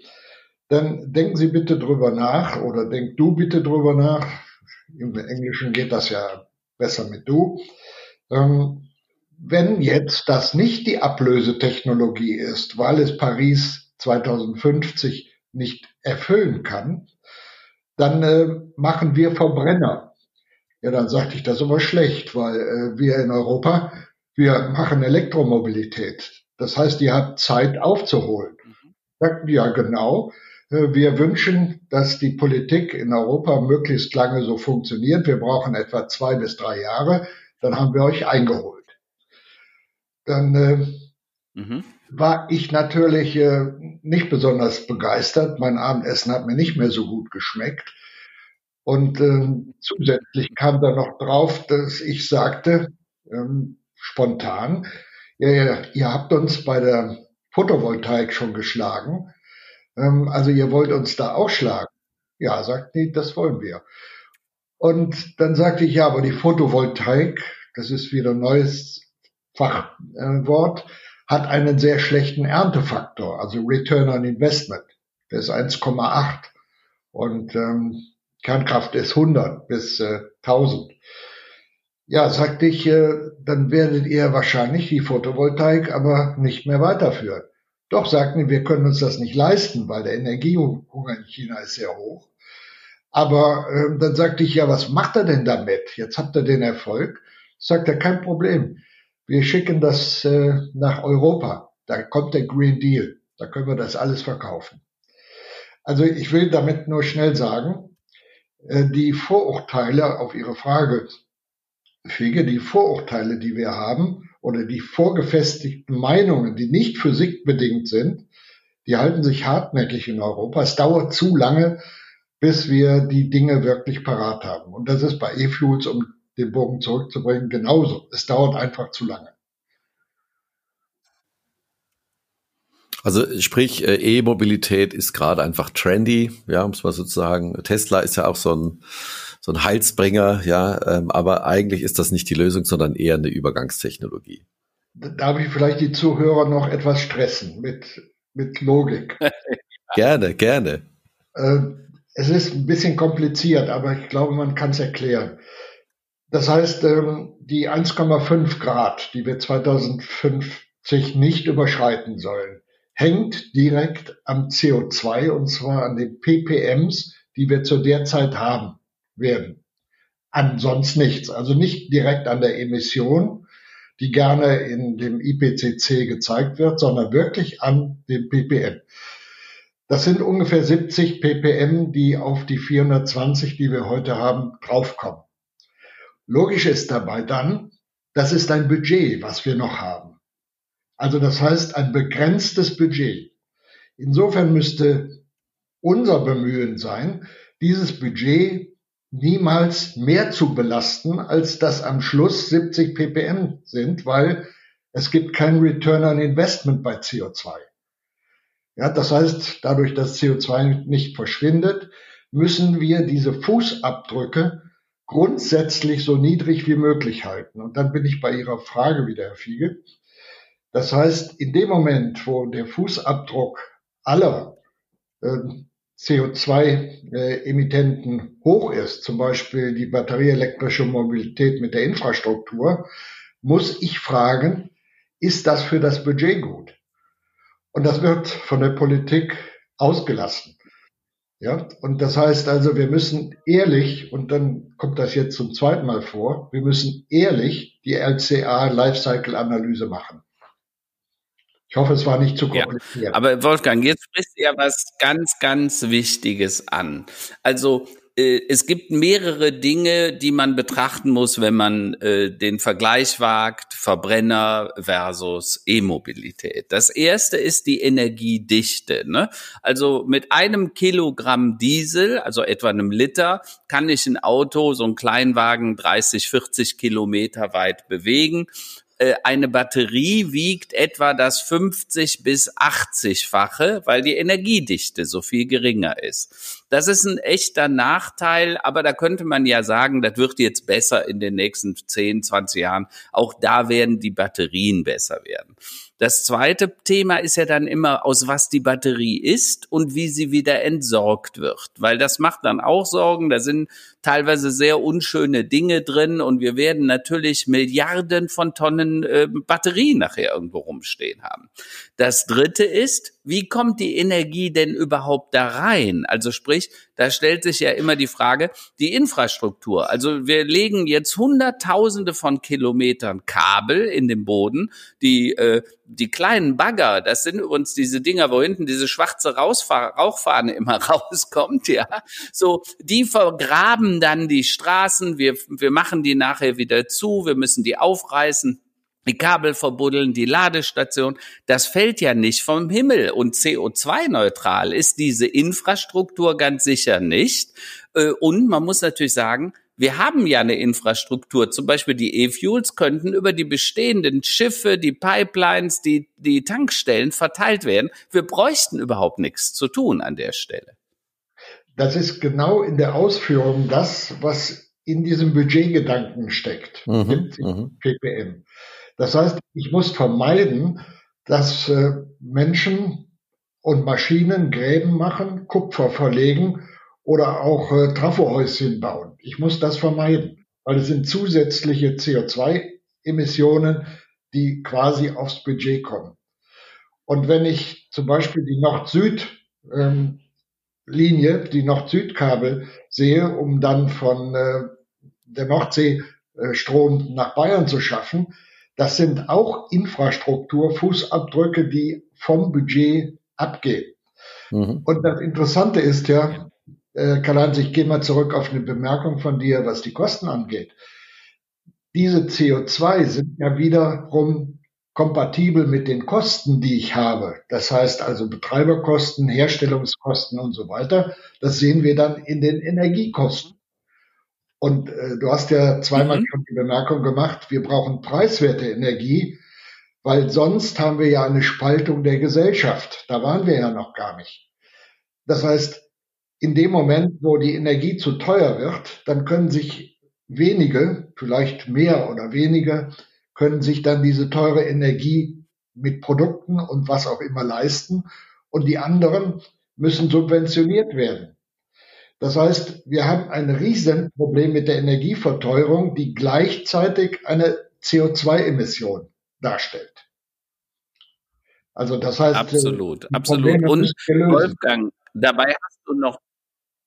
dann denken Sie bitte drüber nach oder denk du bitte drüber nach. Im Englischen geht das ja besser mit du. Ähm, wenn jetzt das nicht die Ablösetechnologie ist, weil es Paris 2050 nicht erfüllen kann, dann äh, machen wir Verbrenner. Ja, dann sagte ich das ist aber schlecht, weil äh, wir in Europa, wir machen Elektromobilität. Das heißt, ihr habt Zeit aufzuholen. Mhm. Ja genau. Äh, wir wünschen, dass die Politik in Europa möglichst lange so funktioniert. Wir brauchen etwa zwei bis drei Jahre. Dann haben wir euch eingeholt. Dann äh, mhm. war ich natürlich äh, nicht besonders begeistert. Mein Abendessen hat mir nicht mehr so gut geschmeckt. Und ähm, zusätzlich kam da noch drauf, dass ich sagte, ähm, spontan, ja, ihr habt uns bei der Photovoltaik schon geschlagen. Ähm, also ihr wollt uns da auch schlagen. Ja, sagt nee, das wollen wir. Und dann sagte ich, ja, aber die Photovoltaik, das ist wieder ein neues Fachwort, hat einen sehr schlechten Erntefaktor, also Return on Investment. Der ist 1,8 und ähm, Kernkraft ist 100 bis äh, 1000. Ja, sagte ich, äh, dann werdet ihr wahrscheinlich die Photovoltaik aber nicht mehr weiterführen. Doch sagten wir können uns das nicht leisten, weil der Energiehunger in China ist sehr hoch. Aber äh, dann sagte ich, ja, was macht er denn damit? Jetzt habt ihr den Erfolg. Sagt er, kein Problem. Wir schicken das äh, nach Europa. Da kommt der Green Deal. Da können wir das alles verkaufen. Also ich will damit nur schnell sagen, äh, die Vorurteile auf Ihre Frage, Fege, die Vorurteile, die wir haben, oder die vorgefestigten Meinungen, die nicht physikbedingt sind, die halten sich hartnäckig in Europa. Es dauert zu lange, bis wir die Dinge wirklich parat haben. Und das ist bei E-Fuels, um den Bogen zurückzubringen, genauso. Es dauert einfach zu lange.
Also sprich, äh, E-Mobilität ist gerade einfach trendy, ja, um es mal so zu sagen. Tesla ist ja auch so ein so ein Heilsbringer, ja, ähm, aber eigentlich ist das nicht die Lösung, sondern eher eine Übergangstechnologie.
Darf ich vielleicht die Zuhörer noch etwas stressen mit, mit Logik?
gerne, gerne.
Äh, es ist ein bisschen kompliziert, aber ich glaube, man kann es erklären. Das heißt, ähm, die 1,5 Grad, die wir 2050 nicht überschreiten sollen, hängt direkt am CO2 und zwar an den ppms, die wir zu der Zeit haben werden. Ansonsten nichts. Also nicht direkt an der Emission, die gerne in dem IPCC gezeigt wird, sondern wirklich an dem ppm. Das sind ungefähr 70 ppm, die auf die 420, die wir heute haben, draufkommen. Logisch ist dabei dann, das ist ein Budget, was wir noch haben. Also das heißt ein begrenztes Budget. Insofern müsste unser Bemühen sein, dieses Budget niemals mehr zu belasten, als das am Schluss 70 ppm sind, weil es gibt kein Return on Investment bei CO2. Ja, das heißt, dadurch, dass CO2 nicht verschwindet, müssen wir diese Fußabdrücke grundsätzlich so niedrig wie möglich halten. Und dann bin ich bei Ihrer Frage wieder, Herr Fiege. Das heißt, in dem Moment, wo der Fußabdruck aller äh, CO2-Emittenten äh, hoch ist, zum Beispiel die batterieelektrische Mobilität mit der Infrastruktur, muss ich fragen, ist das für das Budget gut? Und das wird von der Politik ausgelassen. Ja, und das heißt also, wir müssen ehrlich, und dann kommt das jetzt zum zweiten Mal vor, wir müssen ehrlich die LCA Lifecycle Analyse machen. Ich hoffe, es war nicht zu kompliziert.
Ja, aber Wolfgang, jetzt sprichst du ja was ganz, ganz Wichtiges an. Also äh, es gibt mehrere Dinge, die man betrachten muss, wenn man äh, den Vergleich wagt, Verbrenner versus E-Mobilität. Das erste ist die Energiedichte. Ne? Also mit einem Kilogramm Diesel, also etwa einem Liter, kann ich ein Auto, so ein Kleinwagen 30, 40 Kilometer weit bewegen. Äh, eine Batterie wiegt etwa das 50 bis 80-fache, weil die Energiedichte so viel geringer ist. Das ist ein echter Nachteil, aber da könnte man ja sagen, das wird jetzt besser in den nächsten 10, 20 Jahren. Auch da werden die Batterien besser werden. Das zweite Thema ist ja dann immer, aus was die Batterie ist und wie sie wieder entsorgt wird, weil das macht dann auch Sorgen. Da sind teilweise sehr unschöne Dinge drin und wir werden natürlich Milliarden von Tonnen äh, Batterien nachher irgendwo rumstehen haben. Das dritte ist, wie kommt die Energie denn überhaupt da rein? Also sprich, da stellt sich ja immer die Frage, die Infrastruktur. Also wir legen jetzt Hunderttausende von Kilometern Kabel in den Boden, die äh, die kleinen Bagger, das sind übrigens diese Dinger, wo hinten diese schwarze Rausfahr Rauchfahne immer rauskommt, ja. So, die vergraben dann die Straßen, wir, wir machen die nachher wieder zu, wir müssen die aufreißen die Kabel verbuddeln, die Ladestation, das fällt ja nicht vom Himmel und CO2-neutral ist diese Infrastruktur ganz sicher nicht. Äh, und man muss natürlich sagen, wir haben ja eine Infrastruktur. Zum Beispiel die E-Fuels könnten über die bestehenden Schiffe, die Pipelines, die, die Tankstellen verteilt werden. Wir bräuchten überhaupt nichts zu tun an der Stelle.
Das ist genau in der Ausführung das, was in diesem Budgetgedanken steckt. Mhm, mhm. ppm. Das heißt, ich muss vermeiden, dass äh, Menschen und Maschinen Gräben machen, Kupfer verlegen oder auch äh, Trafohäuschen bauen. Ich muss das vermeiden, weil es sind zusätzliche CO2-Emissionen, die quasi aufs Budget kommen. Und wenn ich zum Beispiel die Nord-Süd-Linie, ähm, die Nord-Süd-Kabel sehe, um dann von äh, der Nordsee Strom nach Bayern zu schaffen, das sind auch Infrastrukturfußabdrücke, die vom Budget abgehen. Mhm. Und das Interessante ist ja, äh, Karl-Heinz, ich gehe mal zurück auf eine Bemerkung von dir, was die Kosten angeht. Diese CO2 sind ja wiederum kompatibel mit den Kosten, die ich habe. Das heißt also Betreiberkosten, Herstellungskosten und so weiter. Das sehen wir dann in den Energiekosten. Und äh, du hast ja zweimal mhm. schon die Bemerkung gemacht, wir brauchen preiswerte Energie, weil sonst haben wir ja eine Spaltung der Gesellschaft. Da waren wir ja noch gar nicht. Das heißt, in dem Moment, wo die Energie zu teuer wird, dann können sich wenige, vielleicht mehr oder weniger, können sich dann diese teure Energie mit Produkten und was auch immer leisten. Und die anderen müssen subventioniert werden. Das heißt, wir haben ein Riesenproblem mit der Energieverteuerung, die gleichzeitig eine CO2-Emission darstellt.
Also das heißt, absolut, absolut. Und Wolfgang, dabei hast du noch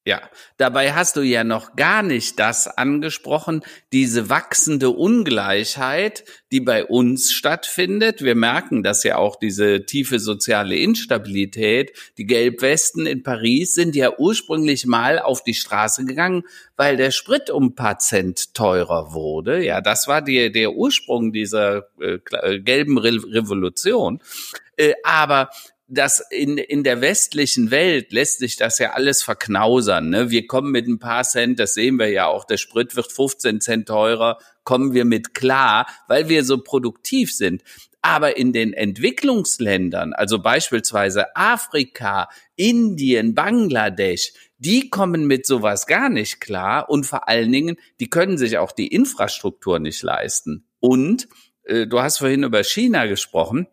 ja, dabei hast du ja noch gar nicht das angesprochen, diese wachsende Ungleichheit, die bei uns stattfindet. Wir merken das ja auch, diese tiefe soziale Instabilität. Die Gelbwesten in Paris sind ja ursprünglich mal auf die Straße gegangen, weil der Sprit um ein paar Cent teurer wurde. Ja, das war die, der Ursprung dieser äh, gelben Re Revolution. Äh, aber das in, in der westlichen Welt lässt sich das ja alles verknausern. Ne? Wir kommen mit ein paar Cent, das sehen wir ja auch, der Sprit wird 15 Cent teurer, kommen wir mit klar, weil wir so produktiv sind. Aber in den Entwicklungsländern, also beispielsweise Afrika, Indien, Bangladesch, die kommen mit sowas gar nicht klar und vor allen Dingen, die können sich auch die Infrastruktur nicht leisten. Und äh, du hast vorhin über China gesprochen.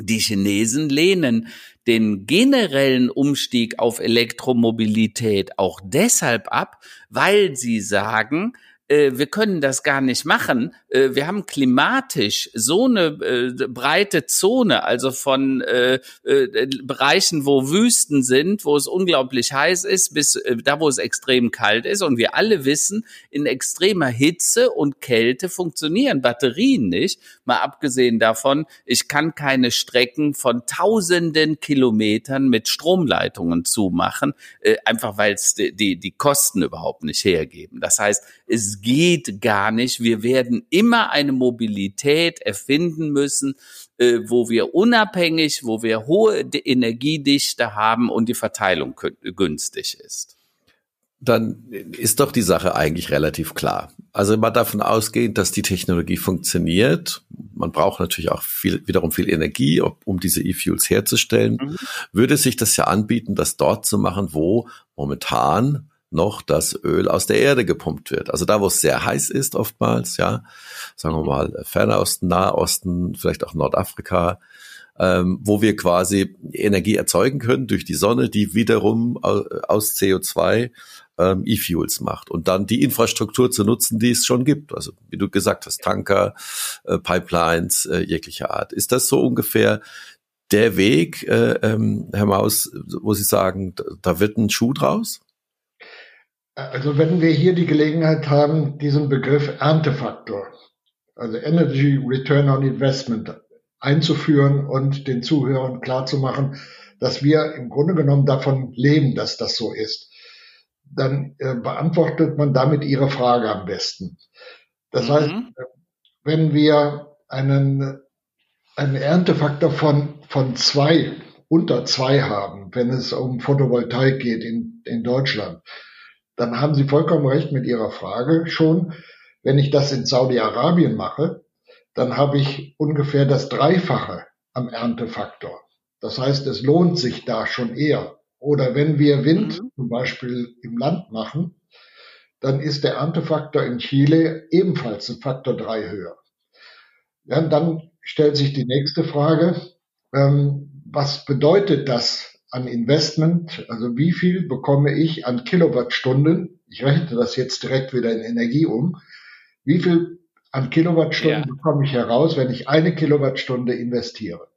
Die Chinesen lehnen den generellen Umstieg auf Elektromobilität auch deshalb ab, weil sie sagen, äh, wir können das gar nicht machen. Äh, wir haben klimatisch so eine äh, breite Zone, also von äh, äh, Bereichen, wo Wüsten sind, wo es unglaublich heiß ist, bis da, wo es extrem kalt ist. Und wir alle wissen, in extremer Hitze und Kälte funktionieren Batterien nicht. Mal abgesehen davon, ich kann keine Strecken von tausenden Kilometern mit Stromleitungen zumachen, einfach weil es die, die, die Kosten überhaupt nicht hergeben. Das heißt, es geht gar nicht. Wir werden immer eine Mobilität erfinden müssen, äh, wo wir unabhängig, wo wir hohe Energiedichte haben und die Verteilung günstig ist
dann ist doch die Sache eigentlich relativ klar. Also mal davon ausgehend, dass die Technologie funktioniert. Man braucht natürlich auch viel, wiederum viel Energie, um diese E-Fuels herzustellen. Mhm. Würde sich das ja anbieten, das dort zu machen, wo momentan noch das Öl aus der Erde gepumpt wird. Also da, wo es sehr heiß ist oftmals, ja, sagen wir mal Fernosten, Nahosten, vielleicht auch Nordafrika, ähm, wo wir quasi Energie erzeugen können durch die Sonne, die wiederum aus CO2 ähm, E-Fuels macht und dann die Infrastruktur zu nutzen, die es schon gibt. Also wie du gesagt hast, Tanker, äh, Pipelines äh, jeglicher Art. Ist das so ungefähr der Weg, äh, ähm, Herr Maus, wo Sie sagen, da wird ein Schuh draus?
Also wenn wir hier die Gelegenheit haben, diesen Begriff Erntefaktor, also Energy Return on Investment, einzuführen und den Zuhörern klarzumachen, dass wir im Grunde genommen davon leben, dass das so ist, dann äh, beantwortet man damit Ihre Frage am besten. Das mhm. heißt, wenn wir einen, einen Erntefaktor von, von zwei, unter zwei haben, wenn es um Photovoltaik geht in, in Deutschland, dann haben Sie vollkommen recht mit Ihrer Frage schon. Wenn ich das in Saudi-Arabien mache, dann habe ich ungefähr das Dreifache am Erntefaktor. Das heißt, es lohnt sich da schon eher. Oder wenn wir Wind mhm. zum Beispiel im Land machen, dann ist der Erntefaktor in Chile ebenfalls ein Faktor drei höher. Ja, dann stellt sich die nächste Frage, ähm, was bedeutet das an Investment, also wie viel bekomme ich an Kilowattstunden, ich rechne das jetzt direkt wieder in Energie um, wie viel an Kilowattstunden ja. bekomme ich heraus, wenn ich eine Kilowattstunde investiere.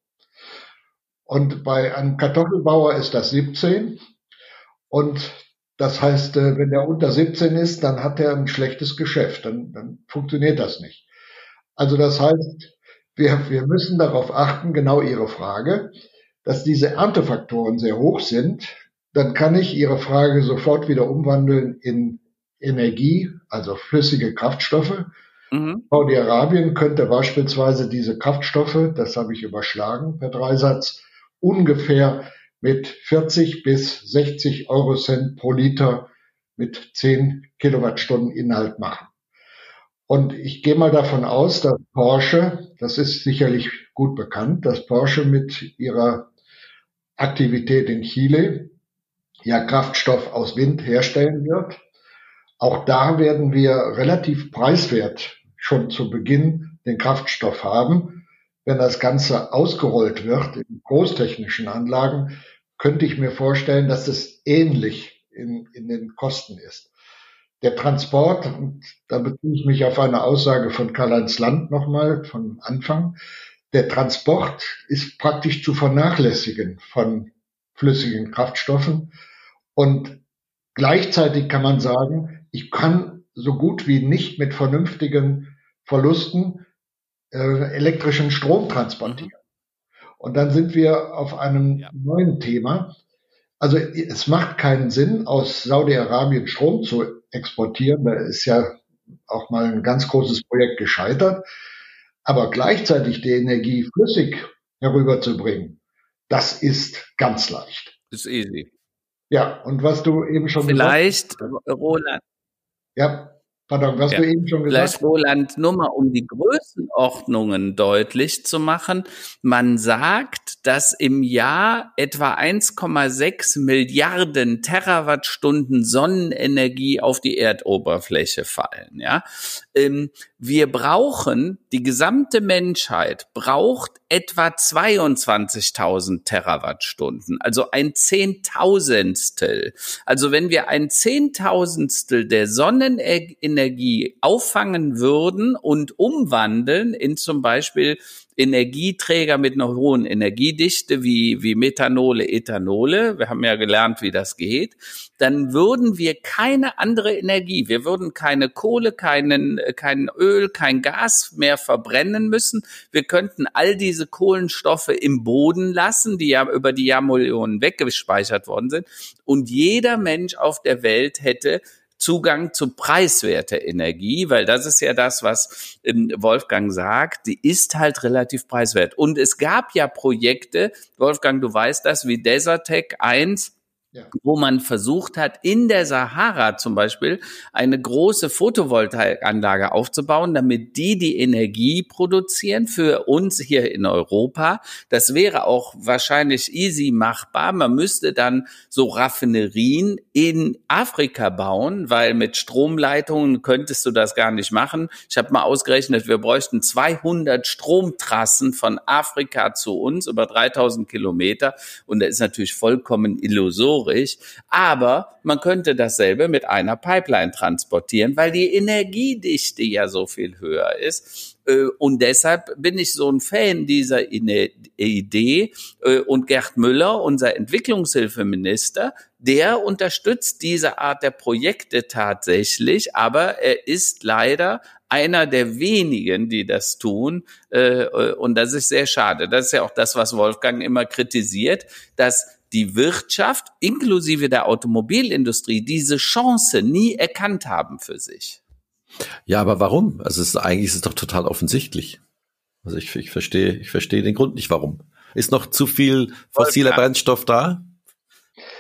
Und bei einem Kartoffelbauer ist das 17. Und das heißt, äh, wenn der unter 17 ist, dann hat er ein schlechtes Geschäft, dann, dann funktioniert das nicht. Also das heißt, wir, wir müssen darauf achten, genau Ihre Frage, dass diese Erntefaktoren sehr hoch sind, dann kann ich Ihre Frage sofort wieder umwandeln in Energie, also flüssige Kraftstoffe. Mhm. Saudi-Arabien könnte beispielsweise diese Kraftstoffe, das habe ich überschlagen per Dreisatz, ungefähr mit 40 bis 60 Euro Cent pro Liter mit 10 Kilowattstunden Inhalt machen. Und ich gehe mal davon aus, dass Porsche, das ist sicherlich gut bekannt, dass Porsche mit ihrer Aktivität in Chile ja Kraftstoff aus Wind herstellen wird. Auch da werden wir relativ preiswert schon zu Beginn den Kraftstoff haben. Wenn das Ganze ausgerollt wird in großtechnischen Anlagen, könnte ich mir vorstellen, dass es ähnlich in, in den Kosten ist. Der Transport, und da beziehe ich mich auf eine Aussage von Karl-Heinz Land nochmal von Anfang, der Transport ist praktisch zu vernachlässigen von flüssigen Kraftstoffen. Und gleichzeitig kann man sagen, ich kann so gut wie nicht mit vernünftigen Verlusten äh, elektrischen Strom transportieren. Und dann sind wir auf einem ja. neuen Thema. Also es macht keinen Sinn, aus Saudi-Arabien Strom zu exportieren. Da ist ja auch mal ein ganz großes Projekt gescheitert aber gleichzeitig die Energie flüssig herüberzubringen, Das ist ganz leicht.
Ist easy.
Ja, und was du eben schon
Vielleicht, gesagt hast. Roland.
Ja, Pardon, was ja. du eben schon gesagt
hast. Roland, nur mal um die Größenordnungen deutlich zu machen. Man sagt, dass im Jahr etwa 1,6 Milliarden Terawattstunden Sonnenenergie auf die Erdoberfläche fallen. Ja, ähm, wir brauchen, die gesamte Menschheit braucht etwa 22.000 Terawattstunden, also ein Zehntausendstel. Also wenn wir ein Zehntausendstel der Sonnenenergie auffangen würden und umwandeln in zum Beispiel Energieträger mit einer hohen Energiedichte wie, wie Methanole, Ethanole, wir haben ja gelernt, wie das geht, dann würden wir keine andere Energie, wir würden keine Kohle, keinen, kein Öl, kein Gas mehr verbrennen müssen. Wir könnten all diese Kohlenstoffe im Boden lassen, die ja über die Jahrmillionen weggespeichert worden sind. Und jeder Mensch auf der Welt hätte Zugang zu preiswerter Energie, weil das ist ja das, was ähm, Wolfgang sagt, die ist halt relativ preiswert. Und es gab ja Projekte, Wolfgang, du weißt das, wie Desertec 1, wo man versucht hat, in der Sahara zum Beispiel eine große Photovoltaikanlage aufzubauen, damit die die Energie produzieren für uns hier in Europa. Das wäre auch wahrscheinlich easy machbar. Man müsste dann so Raffinerien in Afrika bauen, weil mit Stromleitungen könntest du das gar nicht machen. Ich habe mal ausgerechnet, wir bräuchten 200 Stromtrassen von Afrika zu uns über 3000 Kilometer und da ist natürlich vollkommen illusorisch historisch, aber man könnte dasselbe mit einer Pipeline transportieren, weil die Energiedichte ja so viel höher ist. Äh, und deshalb bin ich so ein Fan dieser Idee. Äh, und Gerd Müller, unser Entwicklungshilfeminister, der unterstützt diese Art der Projekte tatsächlich, aber er ist leider einer der wenigen, die das tun. Äh, und das ist sehr schade. Das ist ja auch das, was Wolfgang immer kritisiert, dass die Wirtschaft inklusive der Automobilindustrie diese Chance nie erkannt haben für sich.
Ja, aber warum? Also es ist, eigentlich ist es doch total offensichtlich. Also ich, ich verstehe, ich verstehe den Grund nicht, warum. Ist noch zu viel fossiler Wolfgang. Brennstoff da?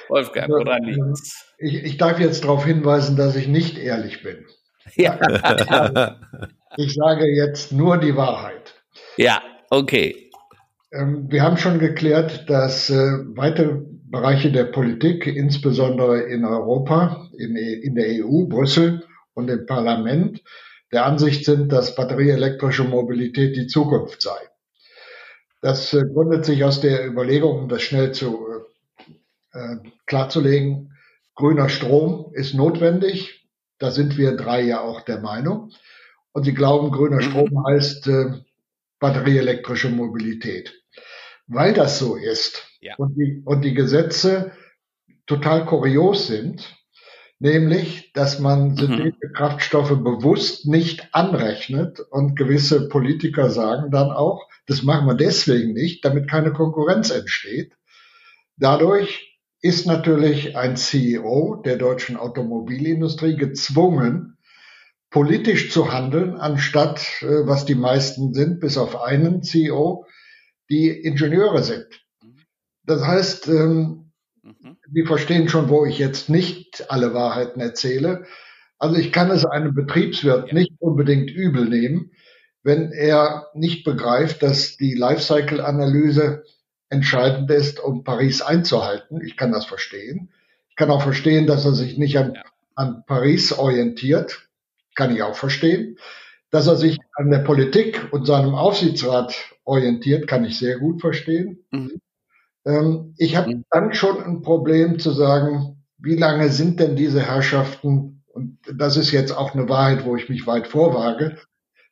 Wolfgang, woran liegt's? Ich, ich darf jetzt darauf hinweisen, dass ich nicht ehrlich bin. Ja. ich sage jetzt nur die Wahrheit.
Ja, okay.
Ähm, wir haben schon geklärt, dass äh, weite Bereiche der Politik, insbesondere in Europa, in, der EU, Brüssel und im Parlament, der Ansicht sind, dass batterieelektrische Mobilität die Zukunft sei. Das äh, gründet sich aus der Überlegung, um das schnell zu, äh, klarzulegen, grüner Strom ist notwendig. Da sind wir drei ja auch der Meinung. Und sie glauben, grüner mhm. Strom heißt äh, batterieelektrische Mobilität weil das so ist ja. und, die, und die Gesetze total kurios sind, nämlich, dass man mhm. synthetische mhm. Kraftstoffe bewusst nicht anrechnet und gewisse Politiker sagen dann auch, das machen wir deswegen nicht, damit keine Konkurrenz entsteht. Dadurch ist natürlich ein CEO der deutschen Automobilindustrie gezwungen, politisch zu handeln, anstatt, äh, was die meisten sind, bis auf einen CEO, die Ingenieure sind. Das heißt, ähm, mhm. die verstehen schon, wo ich jetzt nicht alle Wahrheiten erzähle. Also ich kann es einem Betriebswirt ja. nicht unbedingt übel nehmen, wenn er nicht begreift, dass die Lifecycle-Analyse entscheidend ist, um Paris einzuhalten. Ich kann das verstehen. Ich kann auch verstehen, dass er sich nicht an, an Paris orientiert. Kann ich auch verstehen. Dass er sich an der Politik und seinem Aufsichtsrat orientiert, kann ich sehr gut verstehen. Mhm. Ähm, ich habe mhm. dann schon ein Problem zu sagen, wie lange sind denn diese Herrschaften, und das ist jetzt auch eine Wahrheit, wo ich mich weit vorwage,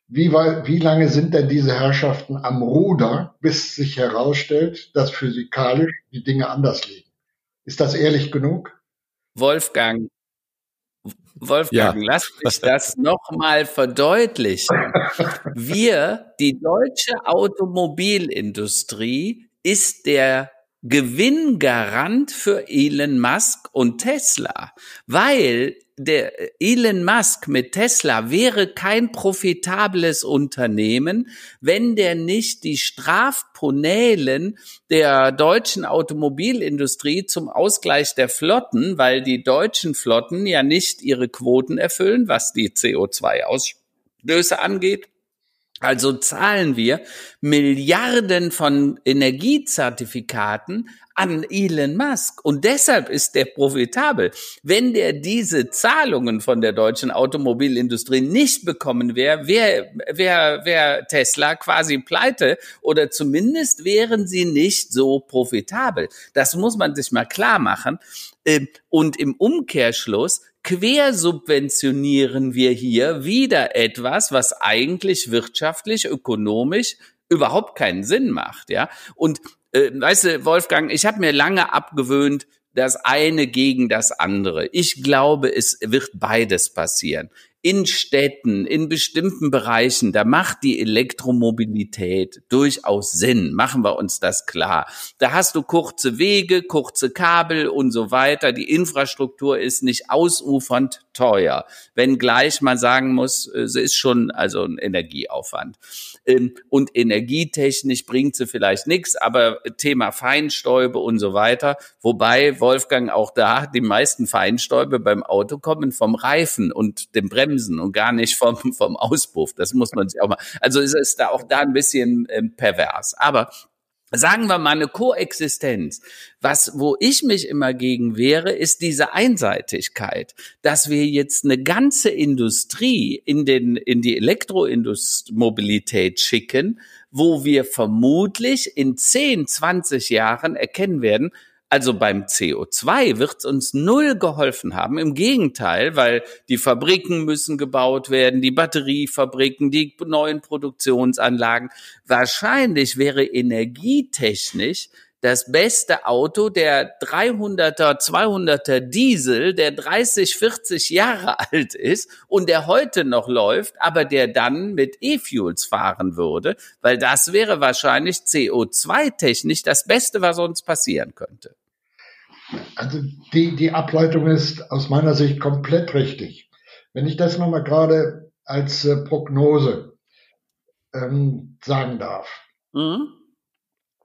wie, wie lange sind denn diese Herrschaften am Ruder, bis sich herausstellt, dass physikalisch die Dinge anders liegen? Ist das ehrlich genug?
Wolfgang, Wolfgang, ja. lass mich das nochmal verdeutlichen. Wir, die deutsche Automobilindustrie, ist der Gewinngarant für Elon Musk und Tesla, weil der Elon Musk mit Tesla wäre kein profitables Unternehmen, wenn der nicht die Strafponelen der deutschen Automobilindustrie zum Ausgleich der Flotten, weil die deutschen Flotten ja nicht ihre Quoten erfüllen, was die CO2-Ausstöße angeht, also zahlen wir Milliarden von Energiezertifikaten an Elon Musk. Und deshalb ist der profitabel. Wenn der diese Zahlungen von der deutschen Automobilindustrie nicht bekommen wäre, wäre wär, wär Tesla quasi pleite oder zumindest wären sie nicht so profitabel. Das muss man sich mal klar machen. Ähm, und im Umkehrschluss quersubventionieren wir hier wieder etwas, was eigentlich wirtschaftlich, ökonomisch überhaupt keinen Sinn macht, ja. Und äh, weißt du, Wolfgang, ich habe mir lange abgewöhnt, das eine gegen das andere. Ich glaube, es wird beides passieren in Städten, in bestimmten Bereichen, da macht die Elektromobilität durchaus Sinn. Machen wir uns das klar. Da hast du kurze Wege, kurze Kabel und so weiter. Die Infrastruktur ist nicht ausufernd teuer. Wenn gleich man sagen muss, es ist schon also ein Energieaufwand. Ähm, und energietechnisch bringt sie vielleicht nichts, aber Thema Feinstäube und so weiter. Wobei, Wolfgang, auch da, die meisten Feinstäube beim Auto kommen vom Reifen und dem Bremsen und gar nicht vom, vom Auspuff. Das muss man sich auch mal. Also es ist da auch da ein bisschen ähm, pervers. Aber sagen wir mal eine Koexistenz. Was, wo ich mich immer gegen wehre, ist diese Einseitigkeit, dass wir jetzt eine ganze Industrie in den, in die Elektromobilität schicken, wo wir vermutlich in 10, 20 Jahren erkennen werden, also beim CO2 wird es uns null geholfen haben. Im Gegenteil, weil die Fabriken müssen gebaut werden, die Batteriefabriken, die neuen Produktionsanlagen. Wahrscheinlich wäre energietechnisch das beste Auto der 300er, 200er Diesel, der 30, 40 Jahre alt ist und der heute noch läuft, aber der dann mit E-Fuels fahren würde, weil das wäre wahrscheinlich CO2-technisch das Beste, was uns passieren könnte.
Also die, die Ableitung ist aus meiner Sicht komplett richtig. Wenn ich das nochmal gerade als äh, Prognose ähm, sagen darf. Mhm.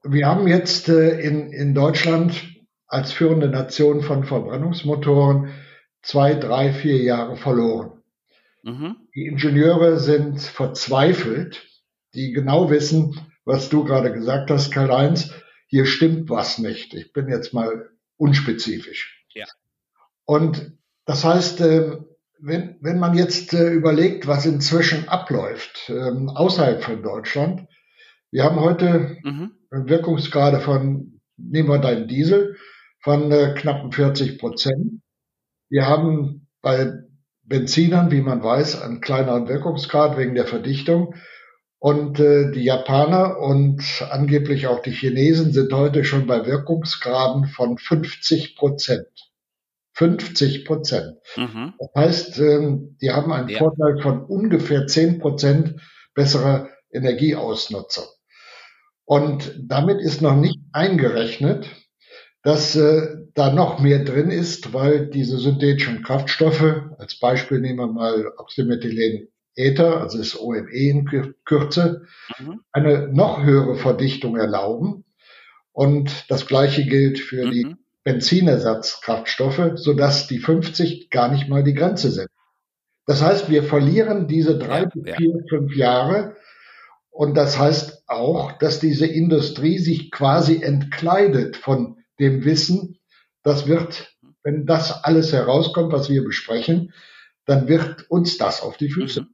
Wir haben jetzt äh, in, in Deutschland als führende Nation von Verbrennungsmotoren zwei, drei, vier Jahre verloren. Mhm. Die Ingenieure sind verzweifelt, die genau wissen, was du gerade gesagt hast, Karl-Heinz, hier stimmt was nicht. Ich bin jetzt mal unspezifisch. Ja. Und das heißt, ähm, wenn, wenn man jetzt äh, überlegt, was inzwischen abläuft ähm, außerhalb von Deutschland, wir haben heute mhm. Wirkungsgrade von, nehmen wir deinen Diesel, von äh, knappen 40 Prozent. Wir haben bei Benzinern, wie man weiß, einen kleineren Wirkungsgrad wegen der Verdichtung. Und äh, die Japaner und angeblich auch die Chinesen sind heute schon bei Wirkungsgraden von 50 Prozent. 50 Prozent. Mhm. Das heißt, ähm, die haben einen ja. Vorteil von ungefähr 10 Prozent besserer Energieausnutzung. Und damit ist noch nicht eingerechnet, dass äh, da noch mehr drin ist, weil diese synthetischen Kraftstoffe, als Beispiel nehmen wir mal Oxymethylen Äther, also das OME in Kürze, mhm. eine noch höhere Verdichtung erlauben. Und das Gleiche gilt für mhm. die Benzinersatzkraftstoffe, sodass die 50 gar nicht mal die Grenze sind. Das heißt, wir verlieren diese drei, ja, vier, ja. fünf Jahre. Und das heißt auch, dass diese Industrie sich quasi entkleidet von dem Wissen, das wird, wenn das alles herauskommt, was wir besprechen, dann wird uns das auf die Füße mhm.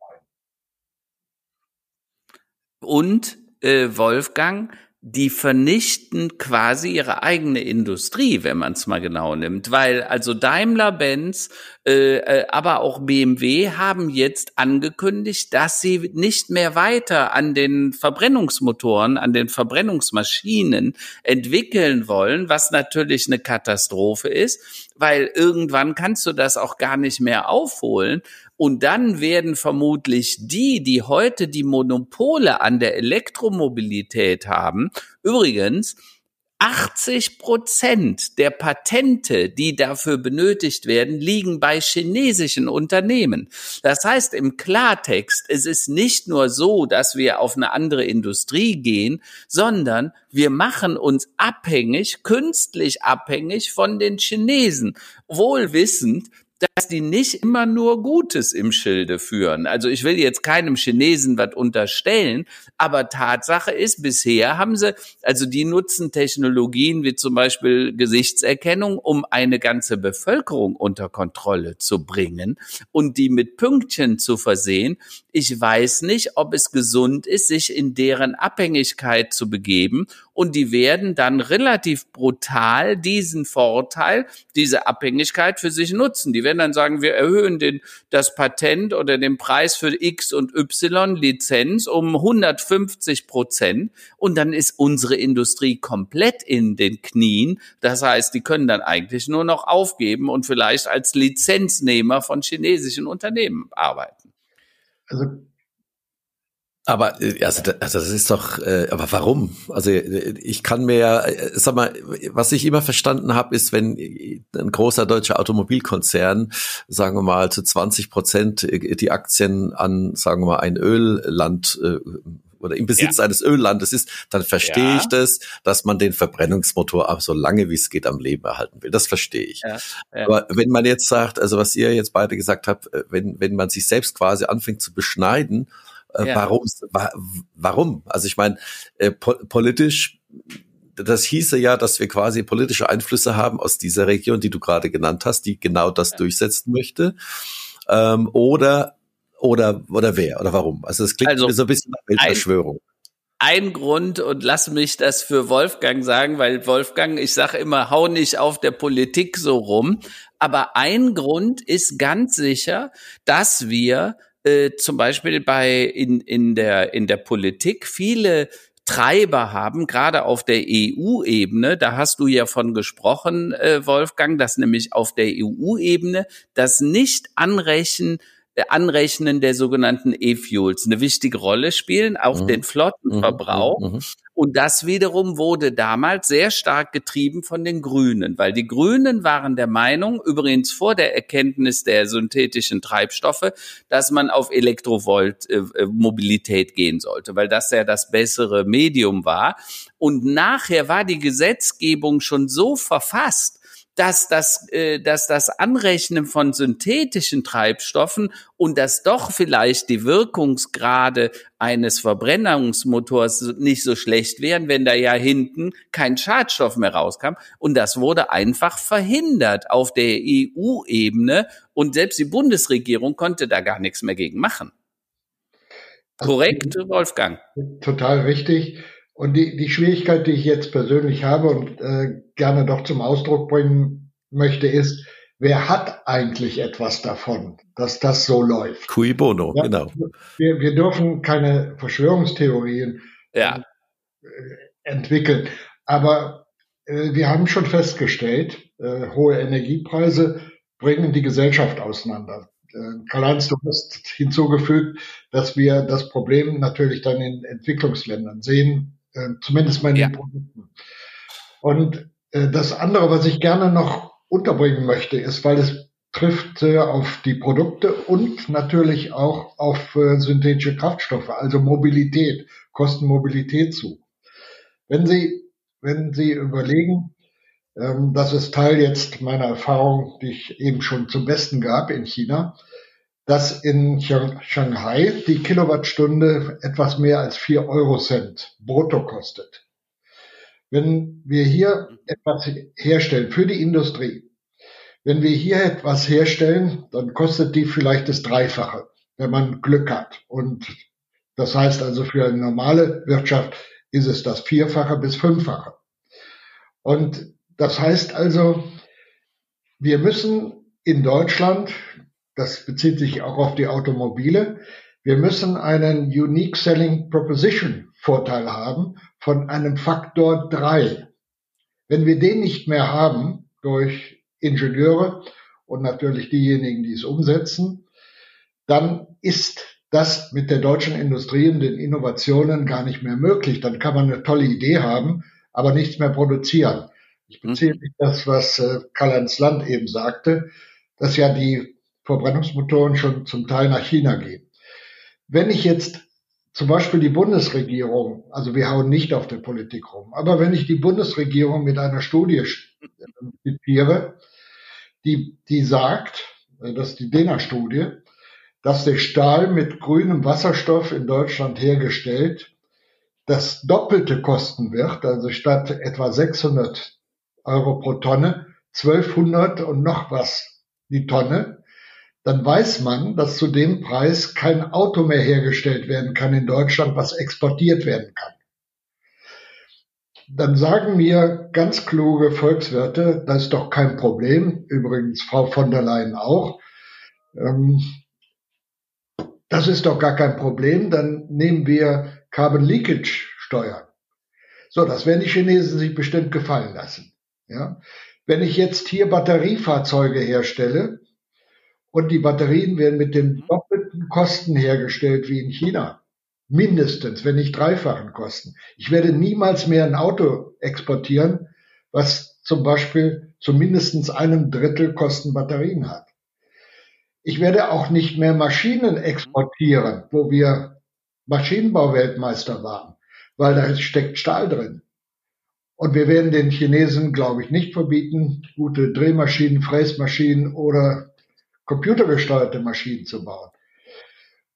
Und äh, Wolfgang, die vernichten quasi ihre eigene Industrie, wenn man es mal genau nimmt, weil also Daimler-Benz, äh, äh, aber auch BMW haben jetzt angekündigt, dass sie nicht mehr weiter an den Verbrennungsmotoren, an den Verbrennungsmaschinen entwickeln wollen, was natürlich eine Katastrophe ist, weil irgendwann kannst du das auch gar nicht mehr aufholen. Und dann werden vermutlich die, die heute die Monopole an der Elektromobilität haben, übrigens, 80 Prozent der Patente, die dafür benötigt werden, liegen bei chinesischen Unternehmen. Das heißt im Klartext, es ist nicht nur so, dass wir auf eine andere Industrie gehen, sondern wir machen uns abhängig, künstlich abhängig von den Chinesen, wohl wissend, dass die nicht immer nur Gutes im Schilde führen. Also ich will jetzt keinem Chinesen was unterstellen, aber Tatsache ist, bisher haben sie, also die nutzen Technologien wie zum Beispiel Gesichtserkennung, um eine ganze Bevölkerung unter Kontrolle zu bringen und die mit Pünktchen zu versehen. Ich weiß nicht, ob es gesund ist, sich in deren Abhängigkeit zu begeben und die werden dann relativ brutal diesen Vorteil, diese Abhängigkeit für sich nutzen. Die werden dann sagen, wir erhöhen den, das Patent oder den Preis für X und Y Lizenz um 150 Prozent und dann ist unsere Industrie komplett in den Knien. Das heißt, die können dann eigentlich nur noch aufgeben und vielleicht als Lizenznehmer von chinesischen Unternehmen arbeiten.
Also aber äh, also, also das ist doch, äh, aber warum? Also äh, ich kann mir, äh, sag mal, was ich immer verstanden habe, ist, wenn ein großer deutscher Automobilkonzern, sagen wir mal, zu 20 Prozent die Aktien an, sagen wir mal, ein Ölland äh, oder im Besitz ja. eines Öllandes ist, dann verstehe ja. ich das, dass man den Verbrennungsmotor auch so lange wie es geht am Leben erhalten will. Das verstehe ich. Ja. Aber wenn man jetzt sagt, also was ihr jetzt beide gesagt habt, wenn, wenn man sich selbst quasi anfängt zu beschneiden, äh, ja. Warum? Warum? Also ich meine, äh, po politisch, das hieße ja, dass wir quasi politische Einflüsse haben aus dieser Region, die du gerade genannt hast, die genau das ja. durchsetzen möchte. Ähm, oder oder oder wer oder warum? Also es klingt also, so ein bisschen nach Weltverschwörung.
Ein, ein Grund und lass mich das für Wolfgang sagen, weil Wolfgang, ich sage immer, hau nicht auf der Politik so rum. Aber ein Grund ist ganz sicher, dass wir äh, zum Beispiel bei in, in, der, in der Politik viele Treiber haben, gerade auf der EU-Ebene. Da hast du ja von gesprochen, äh, Wolfgang, dass nämlich auf der EU-Ebene das Nicht-Anrechnen äh, Anrechnen der sogenannten E-Fuels eine wichtige Rolle spielen, auch mhm. den Flottenverbrauch. Mhm. mhm. Und das wiederum wurde damals sehr stark getrieben von den Grünen, weil die Grünen waren der Meinung, übrigens vor der Erkenntnis der synthetischen Treibstoffe, dass man auf Elektrovolt-Mobilität äh, gehen sollte, weil das ja das bessere Medium war. Und nachher war die Gesetzgebung schon so verfasst, dass das, äh, dass das Anrechnen von synthetischen Treibstoffen und dass doch vielleicht die Wirkungsgrade eines Verbrennungsmotors nicht so schlecht wären, wenn da ja hinten kein Schadstoff mehr rauskam. Und das wurde einfach verhindert auf der EU-Ebene und selbst die Bundesregierung konnte da gar nichts mehr gegen machen. Also Korrekt, Wolfgang?
Total richtig. Und die, die Schwierigkeit, die ich jetzt persönlich habe und äh, gerne doch zum Ausdruck bringen möchte, ist, wer hat eigentlich etwas davon, dass das so läuft?
Cui bono, ja, genau.
Wir, wir dürfen keine Verschwörungstheorien ja. äh, entwickeln, aber äh, wir haben schon festgestellt, äh, hohe Energiepreise bringen die Gesellschaft auseinander. Äh, Karl-Heinz, du hast hinzugefügt, dass wir das Problem natürlich dann in Entwicklungsländern sehen, äh, zumindest mal in ja. den Produkten. Und äh, das andere, was ich gerne noch unterbringen möchte, ist, weil es trifft äh, auf die Produkte und natürlich auch auf äh, synthetische Kraftstoffe, also Mobilität, Kostenmobilität zu. Wenn Sie, wenn Sie überlegen, ähm, das ist Teil jetzt meiner Erfahrung, die ich eben schon zum Besten gab in China, dass in Shanghai die Kilowattstunde etwas mehr als vier Euro Cent brutto kostet. Wenn wir hier etwas herstellen für die Industrie, wenn wir hier etwas herstellen, dann kostet die vielleicht das Dreifache, wenn man Glück hat. Und das heißt also für eine normale Wirtschaft ist es das Vierfache bis Fünffache. Und das heißt also, wir müssen in Deutschland das bezieht sich auch auf die Automobile. Wir müssen einen Unique Selling Proposition Vorteil haben von einem Faktor drei. Wenn wir den nicht mehr haben durch Ingenieure und natürlich diejenigen, die es umsetzen, dann ist das mit der deutschen Industrie und den Innovationen gar nicht mehr möglich. Dann kann man eine tolle Idee haben, aber nichts mehr produzieren. Ich beziehe mich das, was äh, Karl-Heinz Land eben sagte, dass ja die Verbrennungsmotoren schon zum Teil nach China gehen. Wenn ich jetzt zum Beispiel die Bundesregierung, also wir hauen nicht auf der Politik rum, aber wenn ich die Bundesregierung mit einer Studie zitiere, die, die sagt, das ist die DENA-Studie, dass der Stahl mit grünem Wasserstoff in Deutschland hergestellt das Doppelte kosten wird, also statt etwa 600 Euro pro Tonne, 1200 und noch was die Tonne, dann weiß man, dass zu dem Preis kein Auto mehr hergestellt werden kann in Deutschland, was exportiert werden kann. Dann sagen mir ganz kluge Volkswirte, das ist doch kein Problem, übrigens Frau von der Leyen auch, ähm, das ist doch gar kein Problem, dann nehmen wir Carbon Leakage Steuer. So, das werden die Chinesen sich bestimmt gefallen lassen. Ja? Wenn ich jetzt hier Batteriefahrzeuge herstelle und die Batterien werden mit den doppelten Kosten hergestellt wie in China, mindestens, wenn nicht dreifachen Kosten. Ich werde niemals mehr ein Auto exportieren, was zum Beispiel zu mindestens einem Drittel Kosten Batterien hat. Ich werde auch nicht mehr Maschinen exportieren, wo wir Maschinenbauweltmeister waren, weil da steckt Stahl drin. Und wir werden den Chinesen, glaube ich, nicht verbieten, gute Drehmaschinen, Fräsmaschinen oder computergesteuerte Maschinen zu bauen.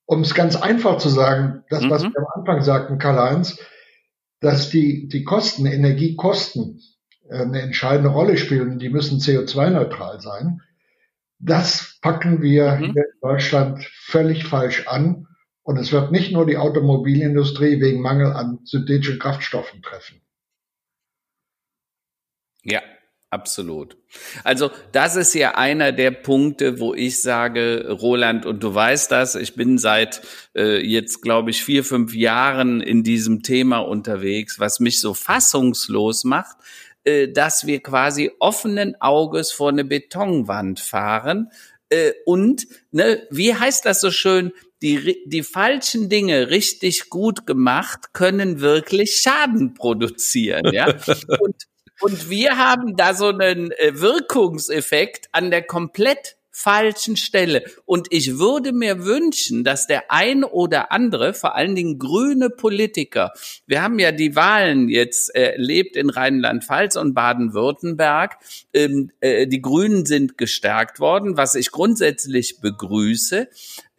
Um es ganz einfach zu sagen, das, was mhm. wir am Anfang sagten, Karl-Heinz, dass die, die Kosten, Energiekosten äh, eine entscheidende Rolle spielen, die müssen CO2-neutral sein. Das packen wir mhm. in Deutschland völlig falsch an. Und es wird nicht nur die Automobilindustrie wegen Mangel an synthetischen Kraftstoffen treffen.
Ja, absolut. Also das ist ja einer der Punkte, wo ich sage, Roland, und du weißt das, ich bin seit äh, jetzt, glaube ich, vier, fünf Jahren in diesem Thema unterwegs, was mich so fassungslos macht, äh, dass wir quasi offenen Auges vor eine Betonwand fahren. Äh, und, ne, wie heißt das so schön, die, die falschen Dinge richtig gut gemacht, können wirklich Schaden produzieren, ja. Und, und wir haben da so einen äh, Wirkungseffekt an der komplett falschen Stelle. Und ich würde mir wünschen, dass der ein oder andere, vor allen Dingen grüne Politiker, wir haben ja die Wahlen jetzt erlebt in Rheinland-Pfalz und Baden-Württemberg, ähm, äh, die Grünen sind gestärkt worden, was ich grundsätzlich begrüße.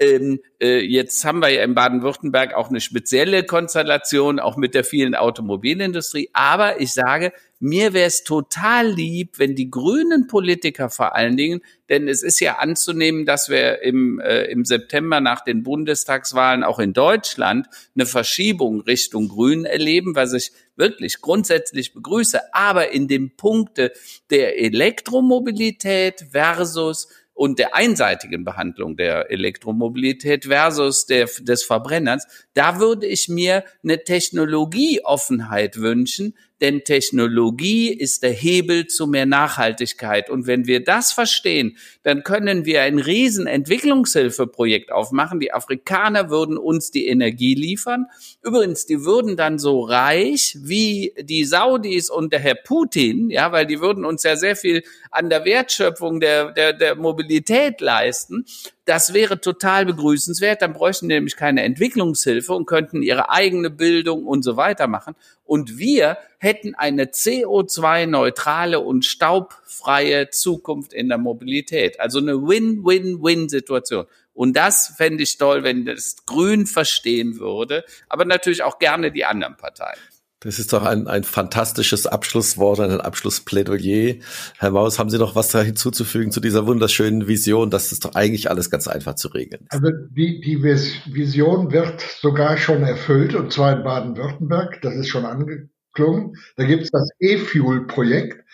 Ähm, äh, jetzt haben wir ja in Baden-Württemberg auch eine spezielle Konstellation, auch mit der vielen Automobilindustrie. Aber ich sage, mir wäre es total lieb, wenn die grünen Politiker vor allen Dingen, denn es ist ja anzunehmen, dass wir im, äh, im September nach den Bundestagswahlen auch in Deutschland eine Verschiebung Richtung Grün erleben, was ich wirklich grundsätzlich begrüße. Aber in dem Punkte der Elektromobilität versus und der einseitigen Behandlung der Elektromobilität versus der, des Verbrenners, da würde ich mir eine Technologieoffenheit wünschen, denn Technologie ist der Hebel zu mehr Nachhaltigkeit. Und wenn wir das verstehen, dann können wir ein riesen Entwicklungshilfeprojekt aufmachen. Die Afrikaner würden uns die Energie liefern. Übrigens, die würden dann so reich wie die Saudis und der Herr Putin, ja, weil die würden uns ja sehr viel an der Wertschöpfung der, der, der Mobilität leisten. Das wäre total begrüßenswert. Dann bräuchten die nämlich keine Entwicklungshilfe und könnten ihre eigene Bildung und so weiter machen. Und wir hätten eine CO2-neutrale und staubfreie Zukunft in der Mobilität. Also eine Win-Win-Win-Situation. Und das fände ich toll, wenn das Grün verstehen würde, aber natürlich auch gerne die anderen Parteien.
Das ist doch ein, ein fantastisches Abschlusswort, ein Abschlussplädoyer. Herr Maus, haben Sie noch was da hinzuzufügen zu dieser wunderschönen Vision? Das ist doch eigentlich alles ganz einfach zu regeln.
Also die, die Vision wird sogar schon erfüllt, und zwar in Baden-Württemberg. Das ist schon angeklungen. Da gibt es das E-Fuel-Projekt.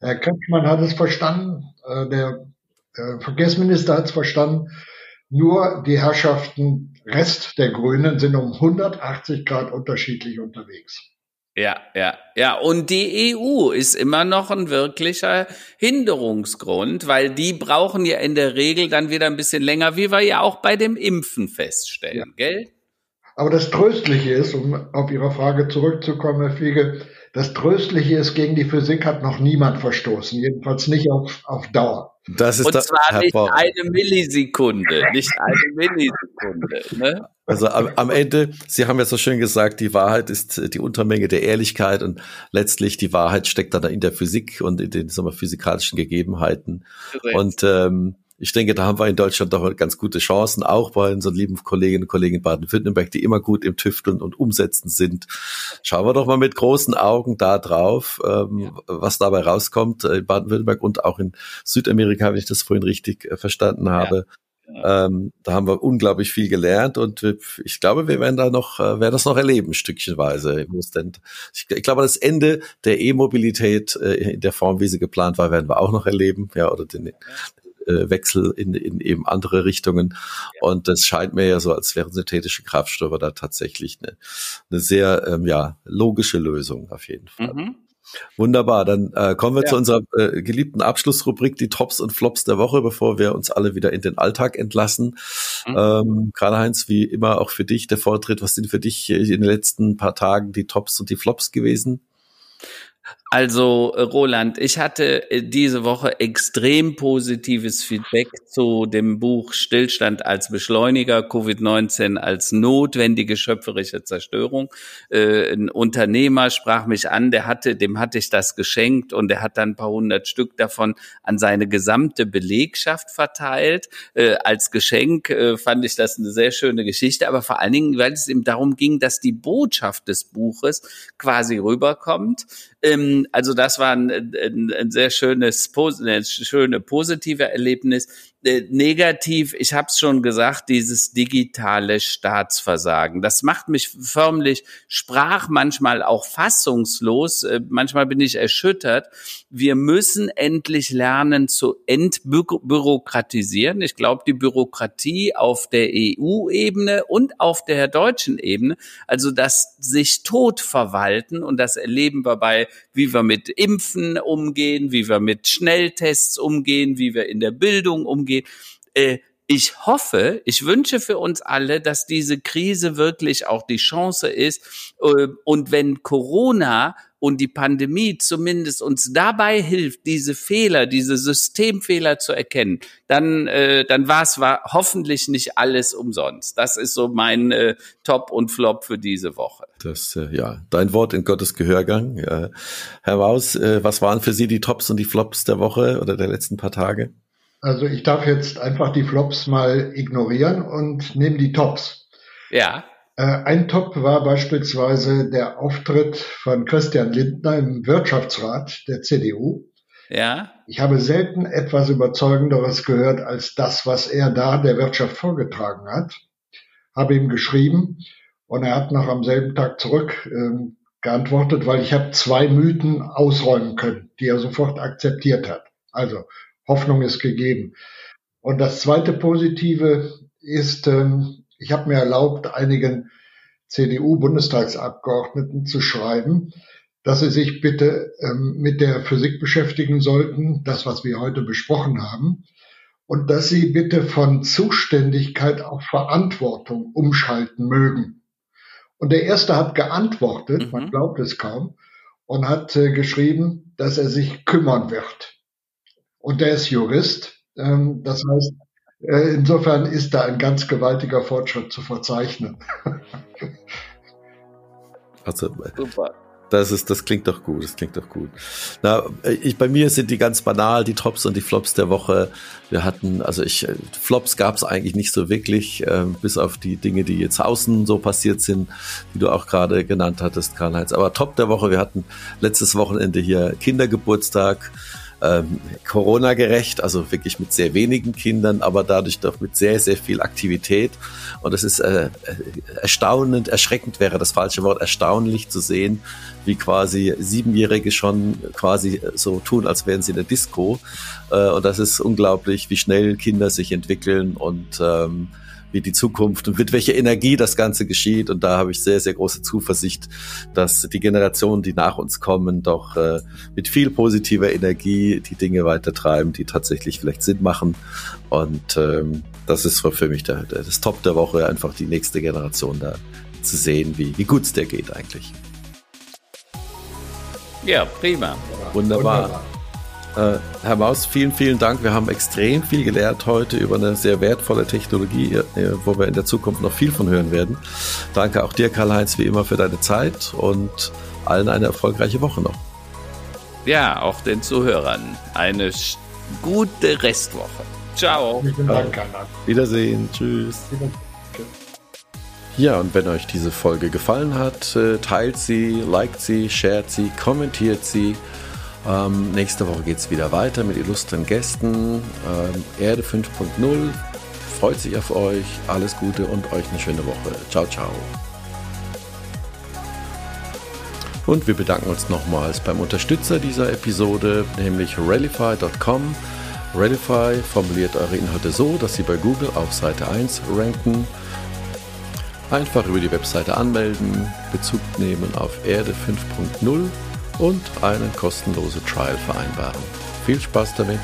Herr Kretschmann hat es verstanden, äh, der, der Verkehrsminister hat es verstanden. Nur die Herrschaften Rest der Grünen sind um 180 Grad unterschiedlich unterwegs.
Ja, ja, ja. Und die EU ist immer noch ein wirklicher Hinderungsgrund, weil die brauchen ja in der Regel dann wieder ein bisschen länger, wie wir ja auch bei dem Impfen feststellen, ja. gell?
Aber das Tröstliche ist, um auf Ihre Frage zurückzukommen, Herr Fiege, Das Tröstliche ist, gegen die Physik hat noch niemand verstoßen, jedenfalls nicht auf, auf Dauer.
Das ist Und das, zwar nicht eine Millisekunde, nicht eine Millisekunde. Ne?
Also am, am, Ende, Sie haben ja so schön gesagt, die Wahrheit ist die Untermenge der Ehrlichkeit und letztlich die Wahrheit steckt dann in der Physik und in den sagen wir, physikalischen Gegebenheiten. Korrekt. Und ähm, ich denke, da haben wir in Deutschland doch ganz gute Chancen, auch bei unseren lieben Kolleginnen und Kollegen in Baden-Württemberg, die immer gut im Tüfteln und Umsetzen sind. Schauen wir doch mal mit großen Augen da drauf, ähm, ja. was dabei rauskommt in Baden-Württemberg und auch in Südamerika, wenn ich das vorhin richtig äh, verstanden habe. Ja. Ähm, da haben wir unglaublich viel gelernt und ich glaube, wir werden da noch, äh, werden das noch erleben, stückchenweise. Ich, ich glaube, das Ende der E-Mobilität äh, in der Form, wie sie geplant war, werden wir auch noch erleben, ja, oder den, äh, Wechsel in, in eben andere Richtungen. Und das scheint mir ja so, als wären synthetische Kraftstoffe da tatsächlich eine, eine sehr ähm, ja, logische Lösung auf jeden Fall. Mhm. Wunderbar, dann äh, kommen wir ja. zu unserer äh, geliebten Abschlussrubrik, die Tops und Flops der Woche, bevor wir uns alle wieder in den Alltag entlassen. Mhm. Ähm, Karl-Heinz, wie immer auch für dich der Vortritt. Was sind für dich in den letzten paar Tagen die Tops und die Flops gewesen?
Also äh, Roland, ich hatte äh, diese Woche extrem positives Feedback zu dem Buch Stillstand als Beschleuniger, Covid-19 als notwendige schöpferische Zerstörung. Äh, ein Unternehmer sprach mich an, der hatte, dem hatte ich das geschenkt und der hat dann ein paar hundert Stück davon an seine gesamte Belegschaft verteilt. Als Geschenk fand ich das eine sehr schöne Geschichte, aber vor allen Dingen, weil es ihm darum ging, dass die Botschaft des Buches quasi rüberkommt. Ähm, also das war ein, ein, ein sehr schönes, eine schöne positive Erlebnis. Äh, negativ, ich habe es schon gesagt, dieses digitale Staatsversagen. Das macht mich förmlich sprach manchmal auch fassungslos. Äh, manchmal bin ich erschüttert. Wir müssen endlich lernen zu entbürokratisieren. Ich glaube, die Bürokratie auf der EU-Ebene und auf der deutschen Ebene, also das sich tot verwalten und das erleben wir bei, wie wir mit Impfen umgehen, wie wir mit Schnelltests umgehen, wie wir in der Bildung umgehen umgeht. Äh, ich hoffe, ich wünsche für uns alle, dass diese Krise wirklich auch die Chance ist. Äh, und wenn Corona und die Pandemie zumindest uns dabei hilft, diese Fehler, diese Systemfehler zu erkennen, dann, äh, dann war es hoffentlich nicht alles umsonst. Das ist so mein äh, Top und Flop für diese Woche.
Das, äh, ja, dein Wort in Gottes Gehörgang. Herr Maus, was waren für Sie die Tops und die Flops der Woche oder der letzten paar Tage?
Also ich darf jetzt einfach die Flops mal ignorieren und nehme die Tops.
Ja.
Äh, ein Top war beispielsweise der Auftritt von Christian Lindner im Wirtschaftsrat der CDU.
Ja.
Ich habe selten etwas Überzeugenderes gehört als das, was er da der Wirtschaft vorgetragen hat. Habe ihm geschrieben und er hat noch am selben Tag zurück äh, geantwortet, weil ich habe zwei Mythen ausräumen können, die er sofort akzeptiert hat. Also Hoffnung ist gegeben. Und das zweite Positive ist, ähm, ich habe mir erlaubt, einigen CDU-Bundestagsabgeordneten zu schreiben, dass sie sich bitte ähm, mit der Physik beschäftigen sollten, das, was wir heute besprochen haben, und dass sie bitte von Zuständigkeit auf Verantwortung umschalten mögen. Und der erste hat geantwortet, mhm. man glaubt es kaum, und hat äh, geschrieben, dass er sich kümmern wird und der ist Jurist. Ähm, das heißt, äh, insofern ist da ein ganz gewaltiger Fortschritt zu verzeichnen.
Also, Super. Das ist, das klingt doch gut, das klingt doch gut. Na, ich, bei mir sind die ganz banal, die Tops und die Flops der Woche. Wir hatten, also ich, Flops gab es eigentlich nicht so wirklich, äh, bis auf die Dinge, die jetzt außen so passiert sind, die du auch gerade genannt hattest, Karl-Heinz. Aber Top der Woche, wir hatten letztes Wochenende hier Kindergeburtstag ähm, Corona-gerecht, also wirklich mit sehr wenigen Kindern, aber dadurch doch mit sehr, sehr viel Aktivität. Und es ist äh, erstaunend, erschreckend wäre das falsche Wort, erstaunlich zu sehen, wie quasi Siebenjährige schon quasi so tun, als wären sie in der Disco. Äh, und das ist unglaublich, wie schnell Kinder sich entwickeln und ähm, wie die Zukunft und mit welcher Energie das Ganze geschieht. Und da habe ich sehr, sehr große Zuversicht, dass die Generationen, die nach uns kommen, doch äh, mit viel positiver Energie die Dinge weitertreiben, die tatsächlich vielleicht Sinn machen. Und ähm, das ist für mich der, der, das Top der Woche, einfach die nächste Generation da zu sehen, wie, wie gut es der geht eigentlich.
Ja, prima.
Wunderbar. Wunderbar. Äh, Herr Maus, vielen, vielen Dank. Wir haben extrem viel gelernt heute über eine sehr wertvolle Technologie, äh, wo wir in der Zukunft noch viel von hören werden. Danke auch dir, Karl-Heinz, wie immer für deine Zeit und allen eine erfolgreiche Woche noch.
Ja, auch den Zuhörern eine gute Restwoche. Ciao.
Vielen Dank, Karl. Wiedersehen. Tschüss. Ja, und wenn euch diese Folge gefallen hat, äh, teilt sie, liked sie, shared sie, kommentiert sie. Ähm, nächste Woche geht es wieder weiter mit illustren Gästen. Ähm, Erde 5.0 freut sich auf euch. Alles Gute und euch eine schöne Woche. Ciao, ciao. Und wir bedanken uns nochmals beim Unterstützer dieser Episode, nämlich Rallify.com. Rallify formuliert eure Inhalte so, dass sie bei Google auf Seite 1 ranken. Einfach über die Webseite anmelden, Bezug nehmen auf Erde 5.0 und eine kostenlose Trial vereinbaren. Viel Spaß damit!